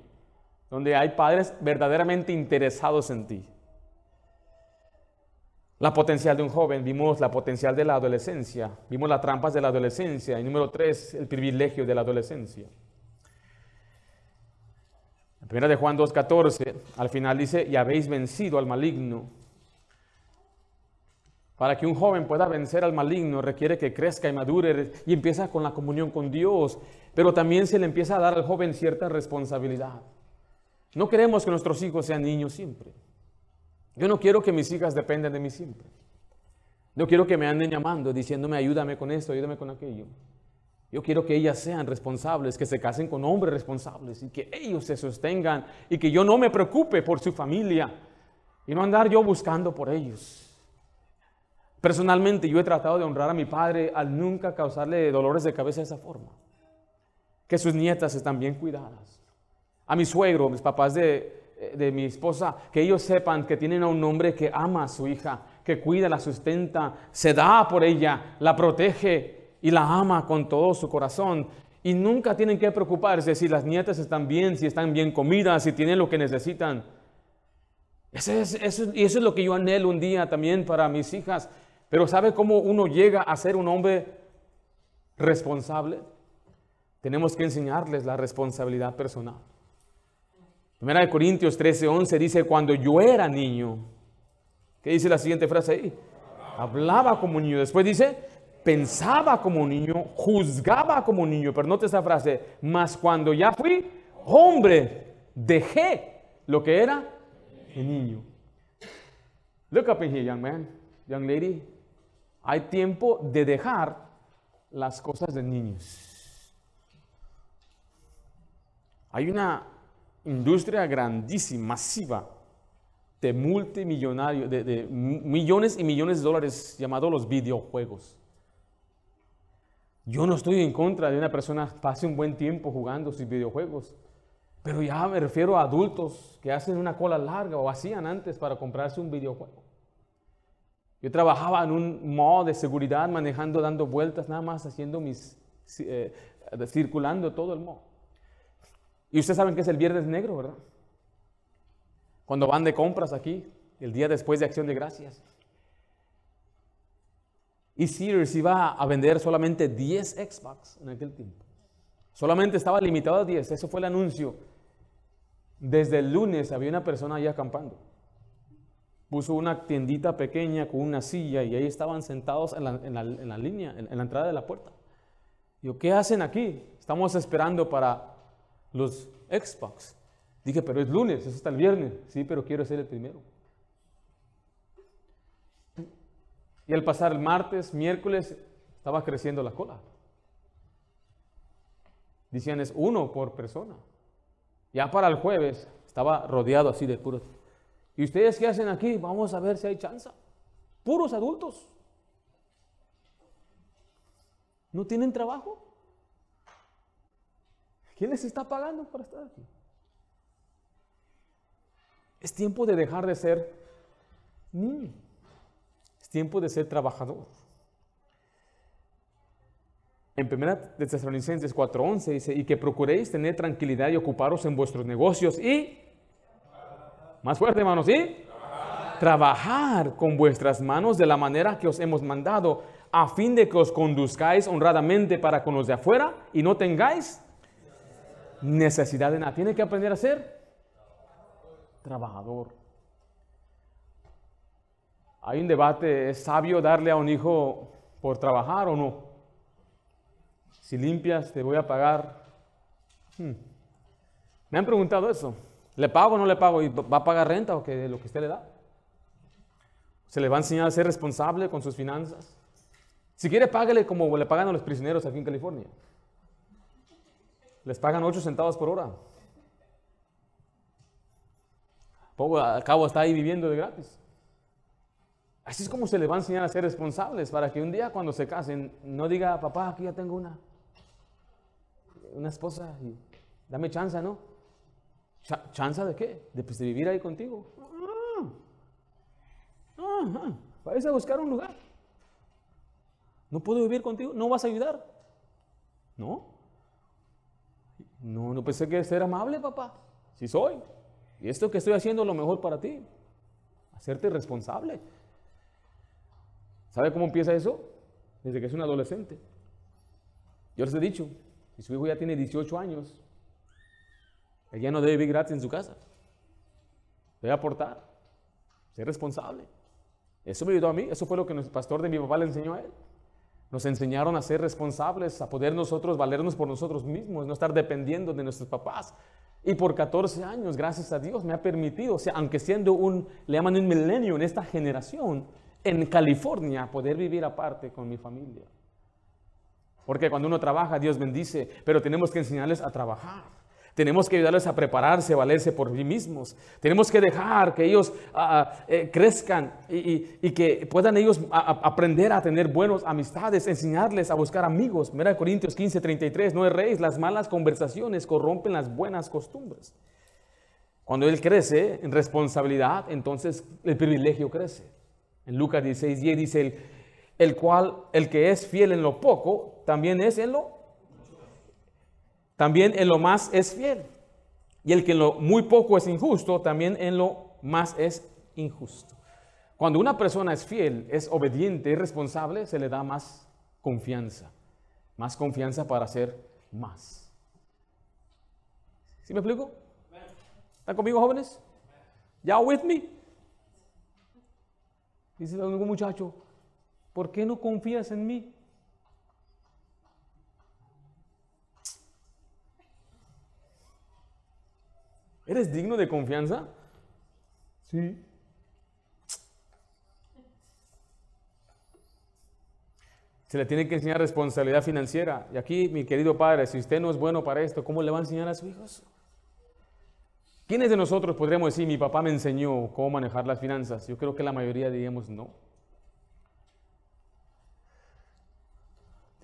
donde hay padres verdaderamente interesados en ti. La potencial de un joven, vimos la potencial de la adolescencia, vimos las trampas de la adolescencia y número tres, el privilegio de la adolescencia. En primera de Juan 2.14, al final dice, y habéis vencido al maligno. Para que un joven pueda vencer al maligno requiere que crezca y madure y empieza con la comunión con Dios, pero también se le empieza a dar al joven cierta responsabilidad. No queremos que nuestros hijos sean niños siempre. Yo no quiero que mis hijas dependan de mí siempre. No quiero que me anden llamando, diciéndome, ayúdame con esto, ayúdame con aquello. Yo quiero que ellas sean responsables, que se casen con hombres responsables y que ellos se sostengan y que yo no me preocupe por su familia y no andar yo buscando por ellos. Personalmente yo he tratado de honrar a mi padre al nunca causarle dolores de cabeza de esa forma. Que sus nietas están bien cuidadas. A mi suegro, mis papás de, de mi esposa, que ellos sepan que tienen a un hombre que ama a su hija, que cuida, la sustenta, se da por ella, la protege y la ama con todo su corazón. Y nunca tienen que preocuparse si las nietas están bien, si están bien comidas, si tienen lo que necesitan. Eso es, eso, y eso es lo que yo anhelo un día también para mis hijas. Pero ¿sabe cómo uno llega a ser un hombre responsable? Tenemos que enseñarles la responsabilidad personal. Primera de Corintios 13, 11 dice, cuando yo era niño, ¿qué dice la siguiente frase ahí? Hablaba como niño. Después dice, pensaba como niño, juzgaba como niño. Pero note esa frase, mas cuando ya fui hombre, dejé lo que era el niño. Look up in here, young man, young lady. Hay tiempo de dejar las cosas de niños. Hay una industria grandísima, masiva, de multimillonarios, de, millones y millones de dólares llamados los videojuegos. Yo no estoy en contra de una persona pase un buen tiempo jugando sus videojuegos, pero ya me refiero a adultos que hacen una cola larga o hacían antes para comprarse un videojuego. Yo trabajaba en un mall de seguridad manejando, dando vueltas, nada más haciendo mis, eh, circulando todo el mall. Y ustedes saben que es el viernes negro, ¿verdad? Cuando van de compras aquí, el día después de Acción de Gracias. Y Sears iba a vender solamente 10 Xbox en aquel tiempo. Solamente estaba limitado a 10, eso fue el anuncio. Desde el lunes había una persona ahí acampando. Puso una tiendita pequeña con una silla y ahí estaban sentados en la, línea, en, en la entrada de la puerta. Yo, ¿qué hacen aquí? Estamos esperando para los Xbox. Dije, pero es lunes, eso está el viernes. Sí, pero quiero ser el primero. Y al pasar el martes, miércoles, estaba creciendo la cola. Decían, es uno por persona. Ya para el jueves estaba rodeado así de puros. ¿Y ustedes qué hacen aquí? Vamos a ver si hay chance. Puros adultos. ¿No tienen trabajo? ¿Quién les está pagando para estar aquí? Es tiempo de dejar de ser niño. Es tiempo de ser trabajador. En 1 de Tesalonicenses 4:11 dice, y que procuréis tener tranquilidad y ocuparos en vuestros negocios y, más fuerte hermanos, y trabajar con vuestras manos de la manera que os hemos mandado, a fin de que os conduzcáis honradamente para con los de afuera y no tengáis necesidad de nada. Tiene que aprender a ser trabajador. Hay un debate, ¿es sabio darle a un hijo por trabajar o no? Si limpias, te voy a pagar. Hmm. Me han preguntado eso. ¿Le pago o no le pago? ¿Y va a pagar renta o que lo que usted le da? ¿Se le va a enseñar a ser responsable con sus finanzas? Si quiere, págale como le pagan a los prisioneros aquí en California. Les pagan 8 centavos por hora. Poco al cabo está ahí viviendo de gratis. Así es como se le va a enseñar a ser responsables para que un día cuando se casen no diga, papá, aquí ya tengo una, una esposa y dame chance, ¿no? ¿Chance de qué? De, pues, de vivir ahí contigo. Ah, a buscar un lugar. ¿No puedo vivir contigo? ¿No vas a ayudar? ¿No? No, no pensé que ser amable, papá. Si soy. Y esto que estoy haciendo es lo mejor para ti. Hacerte responsable. ¿Sabe cómo empieza eso? Desde que es un adolescente. Yo les he dicho, si su hijo ya tiene 18 años, él ya no debe vivir gratis en su casa. Debe aportar, ser responsable. Eso me ayudó a mí, eso fue lo que el pastor de mi papá le enseñó a él. Nos enseñaron a ser responsables, a poder nosotros valernos por nosotros mismos, no estar dependiendo de nuestros papás. Y por 14 años, gracias a Dios, me ha permitido, o sea, aunque siendo un, le llaman un milenio en esta generación, en California, poder vivir aparte con mi familia. Porque cuando uno trabaja, Dios bendice, pero tenemos que enseñarles a trabajar. Tenemos que ayudarles a prepararse, a valerse por sí mismos. Tenemos que dejar que ellos ah, ah, eh, crezcan y, que puedan ellos aprender a tener buenas amistades, enseñarles a buscar amigos. Mira Corintios 15, 33, no erréis, las malas conversaciones corrompen las buenas costumbres. Cuando él crece en responsabilidad, entonces el privilegio crece. En Lucas 16, 10 dice, el, el cual, el que es fiel en lo poco, también es en lo también en lo más es fiel. Y el que en lo muy poco es injusto, también en lo más es injusto. Cuando una persona es fiel, es obediente, es responsable, se le da más confianza. Más confianza para hacer más. ¿Sí me explico? ¿Están conmigo, jóvenes? ¿Ya with me? Dice algún muchacho, ¿por qué no confías en mí? ¿Eres digno de confianza? Sí. Se le tiene que enseñar responsabilidad financiera. Y aquí, mi querido padre, si usted no es bueno para esto, ¿cómo le va a enseñar a sus hijos? ¿Quiénes de nosotros podríamos decir, mi papá me enseñó cómo manejar las finanzas? Yo creo que la mayoría diríamos no.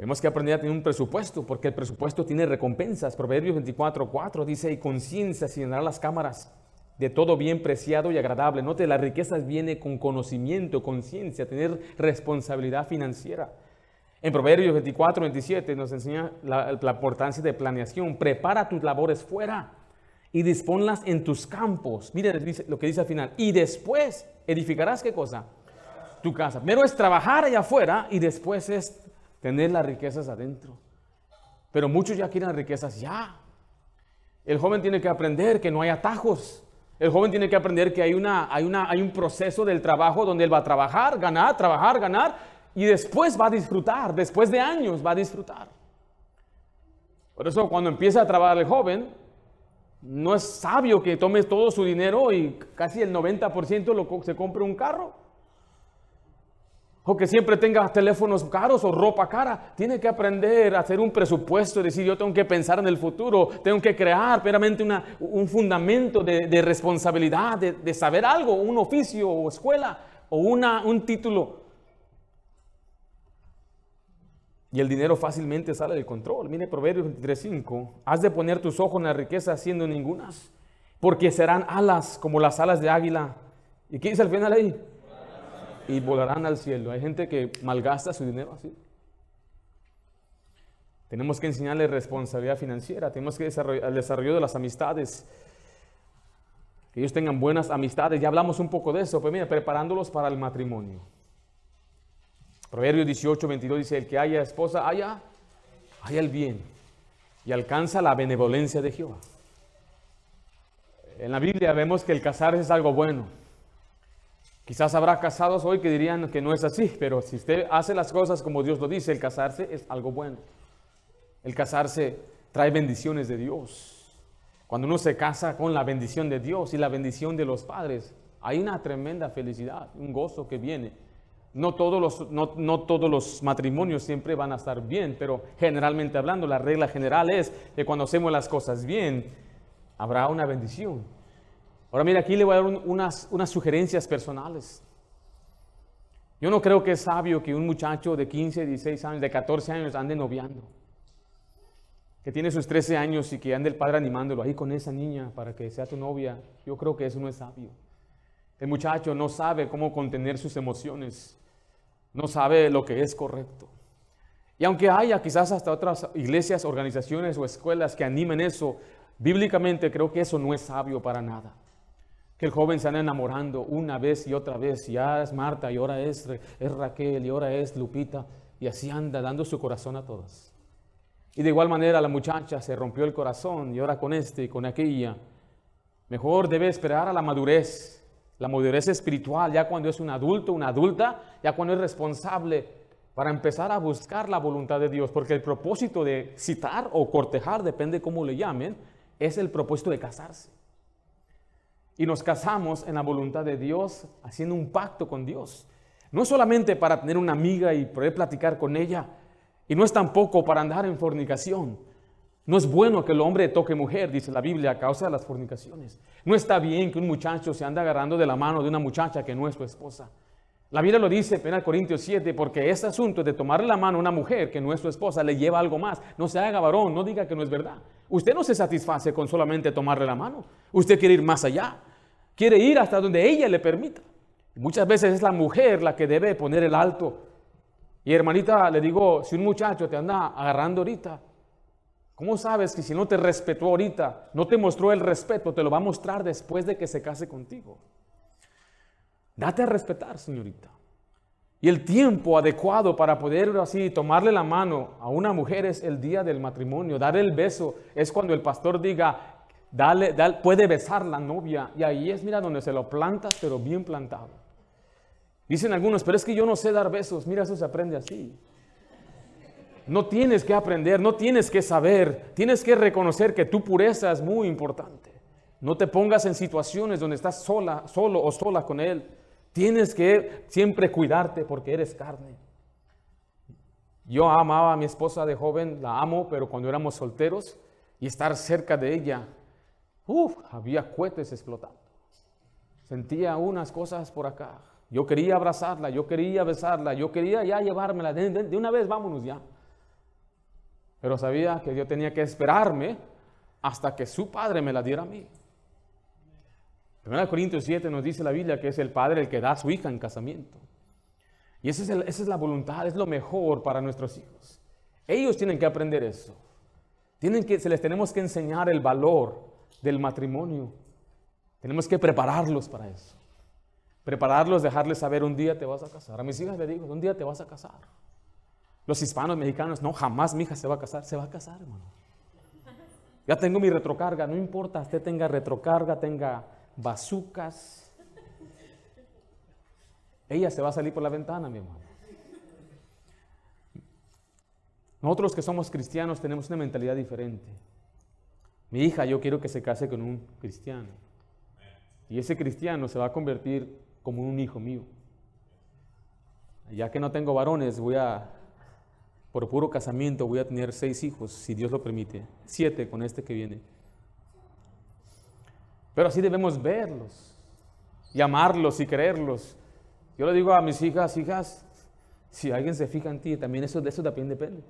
Tenemos que aprender a tener un presupuesto, porque el presupuesto tiene recompensas. Proverbios 24, 4 dice, y conciencia llenará las cámaras de todo bien preciado y agradable. Note, las riquezas viene con conocimiento, conciencia, tener responsabilidad financiera. En Proverbios 24, 27 nos enseña la, importancia de planeación. Prepara tus labores fuera y disponlas en tus campos. Mire lo que dice al final. Y después edificarás qué cosa? Tu casa. Primero es trabajar allá afuera y después es tener las riquezas adentro. Pero muchos ya quieren riquezas ya. El joven tiene que aprender que no hay atajos. El joven tiene que aprender que hay, una, hay, una, hay un proceso del trabajo donde él va a trabajar, ganar, trabajar, ganar, y después va a disfrutar, después de años va a disfrutar. Por eso cuando empieza a trabajar el joven, no es sabio que tome todo su dinero y casi el 90% lo, se compre un carro o que siempre tenga teléfonos caros o ropa cara. Tiene que aprender a hacer un presupuesto, decir, yo tengo que pensar en el futuro, tengo que crear primeramente un fundamento de, responsabilidad, de, saber algo, un oficio o escuela o una, un título. Y el dinero fácilmente sale del control. Mire Proverbios 23.5, has de poner tus ojos en la riqueza haciendo ningunas, porque serán alas como las alas de águila. ¿Y qué dice al final ahí? Y volarán al cielo. Hay gente que malgasta su dinero así. Tenemos que enseñarle responsabilidad financiera, tenemos que desarrollar el desarrollo de las amistades, que ellos tengan buenas amistades. Ya hablamos un poco de eso, pues mira, preparándolos para el matrimonio. Proverbios 18, 22 dice, el que haya esposa, haya, haya el bien y alcanza la benevolencia de Jehová. En la Biblia vemos que el casarse es algo bueno. Quizás habrá casados hoy que dirían que no es así, pero si usted hace las cosas como Dios lo dice, el casarse es algo bueno. El casarse trae bendiciones de Dios. Cuando uno se casa con la bendición de Dios y la bendición de los padres, hay una tremenda felicidad, un gozo que viene. No todos, los, no, no todos los matrimonios siempre van a estar bien, pero generalmente hablando, la regla general es que cuando hacemos las cosas bien, habrá una bendición. Ahora mira, aquí le voy a dar un- unas, unas sugerencias personales. Yo no creo que es sabio que un muchacho de 15, 16 años, de 14 años ande noviando. Que tiene sus 13 años y que ande el padre animándolo ahí con esa niña para que sea tu novia. Yo creo que eso no es sabio. El muchacho no sabe cómo contener sus emociones. No sabe lo que es correcto. Y aunque haya quizás hasta otras iglesias, organizaciones o escuelas que animen eso, bíblicamente creo que eso no es sabio para nada. Que el joven se anda enamorando una vez y otra vez, ya es Marta y ahora es, es Raquel y ahora es Lupita, y así anda dando su corazón a todas. Y de igual manera la muchacha se rompió el corazón y ahora con este y con aquella. Mejor debe esperar a la madurez, la madurez espiritual, ya cuando es un adulto, una adulta, ya cuando es responsable, para empezar a buscar la voluntad de Dios, porque el propósito de citar o cortejar, depende cómo le llamen, es el propósito de casarse. Y nos casamos en la voluntad de Dios, haciendo un pacto con Dios. No solamente para tener una amiga y poder platicar con ella, y no es tampoco para andar en fornicación. No es bueno que el hombre toque mujer, dice la Biblia, a causa de las fornicaciones. No está bien que un muchacho se ande agarrando de la mano de una muchacha que no es su esposa. La Biblia lo dice en 1 Corintios 7, porque ese asunto de tomarle la mano a una mujer que no es su esposa le lleva algo más. No se haga varón, no diga que no es verdad. Usted no se satisface con solamente tomarle la mano. Usted quiere ir más allá. Quiere ir hasta donde ella le permita. Muchas veces es la mujer la que debe poner el alto. Y hermanita, le digo, si un muchacho te anda agarrando ahorita, ¿cómo sabes que si no te respetó ahorita, no te mostró el respeto, te lo va a mostrar después de que se case contigo? Date a respetar, señorita. Y el tiempo adecuado para poder así tomarle la mano a una mujer es el día del matrimonio. Dar el beso es cuando el pastor diga, dale, dale- puede besar la novia. Y ahí es, mira, donde se lo plantas, pero bien plantado. Dicen algunos, pero es que yo no sé dar besos. Mira, eso se aprende así. No tienes que aprender, no tienes que saber, tienes que reconocer que tu pureza es muy importante. No te pongas en situaciones donde estás sola, solo o sola con él. Tienes que siempre cuidarte porque eres carne. Yo amaba a mi esposa de joven, la amo, pero cuando éramos solteros y estar cerca de ella, uff, había cohetes explotando. Sentía unas cosas por acá. Yo quería abrazarla, yo quería besarla, yo quería ya llevármela. De, de- una vez vámonos ya. Pero sabía que yo tenía que esperarme hasta que su padre me la diera a mí. 1 Corintios 7 nos dice la Biblia que es el padre el que da a su hija en casamiento. Y esa es, la voluntad, es lo mejor para nuestros hijos. Ellos tienen que aprender eso. Tienen que, se les tenemos que enseñar el valor del matrimonio. Tenemos que prepararlos para eso. Prepararlos, dejarles saber un día te vas a casar. A mis hijas les digo, un día te vas a casar. Los hispanos, mexicanos, no, jamás mi hija se va a casar. Se va a casar, hermano. Ya tengo mi retrocarga, no importa, usted tenga retrocarga, tenga bazucas. Ella se va a salir por la ventana, mi hermano. Nosotros que somos cristianos tenemos una mentalidad diferente. Mi hija, yo quiero que se case con un cristiano. Y ese cristiano se va a convertir como un hijo mío. Ya que no tengo varones, voy a, por puro casamiento, voy a tener seis hijos, si Dios lo permite. Siete con este que viene. Pero así debemos verlos, y amarlos y creerlos. Yo le digo a mis hijas, hijas, si alguien se fija en ti, también eso de eso también depende.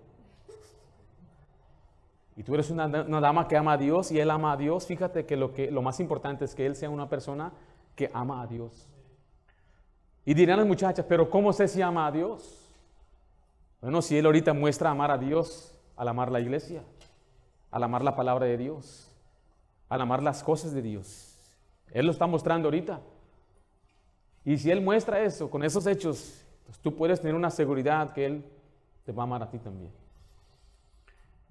Y tú eres una, dama que ama a Dios y él ama a Dios, fíjate que lo, que lo más importante es que él sea una persona que ama a Dios. Y dirán las muchachas, pero ¿cómo sé si ama a Dios? Bueno, si él ahorita muestra amar a Dios al amar la iglesia, al amar la palabra de Dios, al amar las cosas de Dios. Él lo está mostrando ahorita. Y si él muestra eso con esos hechos, pues tú puedes tener una seguridad que él te va a amar a ti también.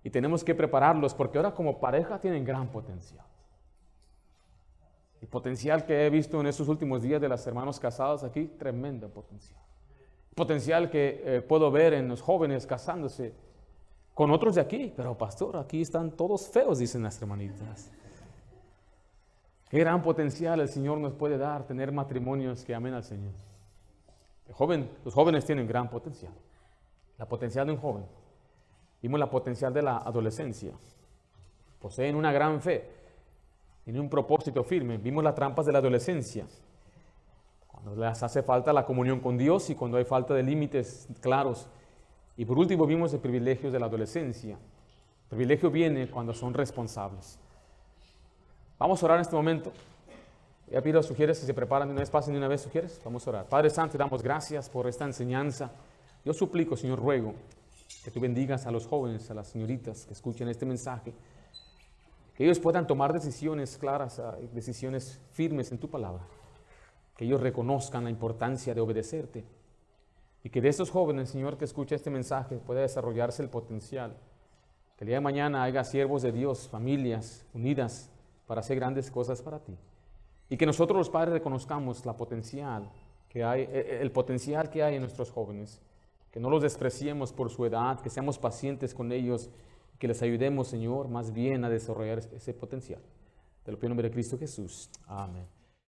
Y tenemos que prepararlos porque ahora como pareja tienen gran potencial. El potencial que he visto en estos últimos días de los hermanos casados aquí, tremendo potencial. Potencial que eh, puedo ver en los jóvenes casándose. con otros de aquí, pero pastor, aquí están todos feos, dicen las hermanitas. Qué gran potencial el Señor nos puede dar, tener matrimonios que amen al Señor. Los jóvenes tienen gran potencial. La potencial de un joven. Vimos la potencial de la adolescencia. Poseen una gran fe. Tienen un propósito firme. Vimos las trampas de la adolescencia. Cuando les hace falta la comunión con Dios y cuando hay falta de límites claros. Y por último vimos el privilegio de la adolescencia. El privilegio viene cuando son responsables. Vamos a orar en este momento. Ya pido, sugieres, si se preparan de una vez, pasen de una vez, sugieres. Vamos a orar. Padre Santo, te damos gracias por esta enseñanza. Yo suplico, Señor, ruego que tú bendigas a los jóvenes, a las señoritas que escuchen este mensaje. Que ellos puedan tomar decisiones claras, ah, decisiones firmes en tu palabra. Que ellos reconozcan la importancia de obedecerte. Y que de esos jóvenes, Señor, que escucha este mensaje, pueda desarrollarse el potencial. Que el día de mañana haya siervos de Dios, familias unidas para hacer grandes cosas para ti. Y que nosotros los padres reconozcamos la potencial que hay, e, e, el potencial que hay en nuestros jóvenes, que no los despreciemos por su edad, que seamos pacientes con ellos, que les ayudemos, Señor, más bien a desarrollar ese potencial. Te lo pido nombre de Cristo Jesús. Amén.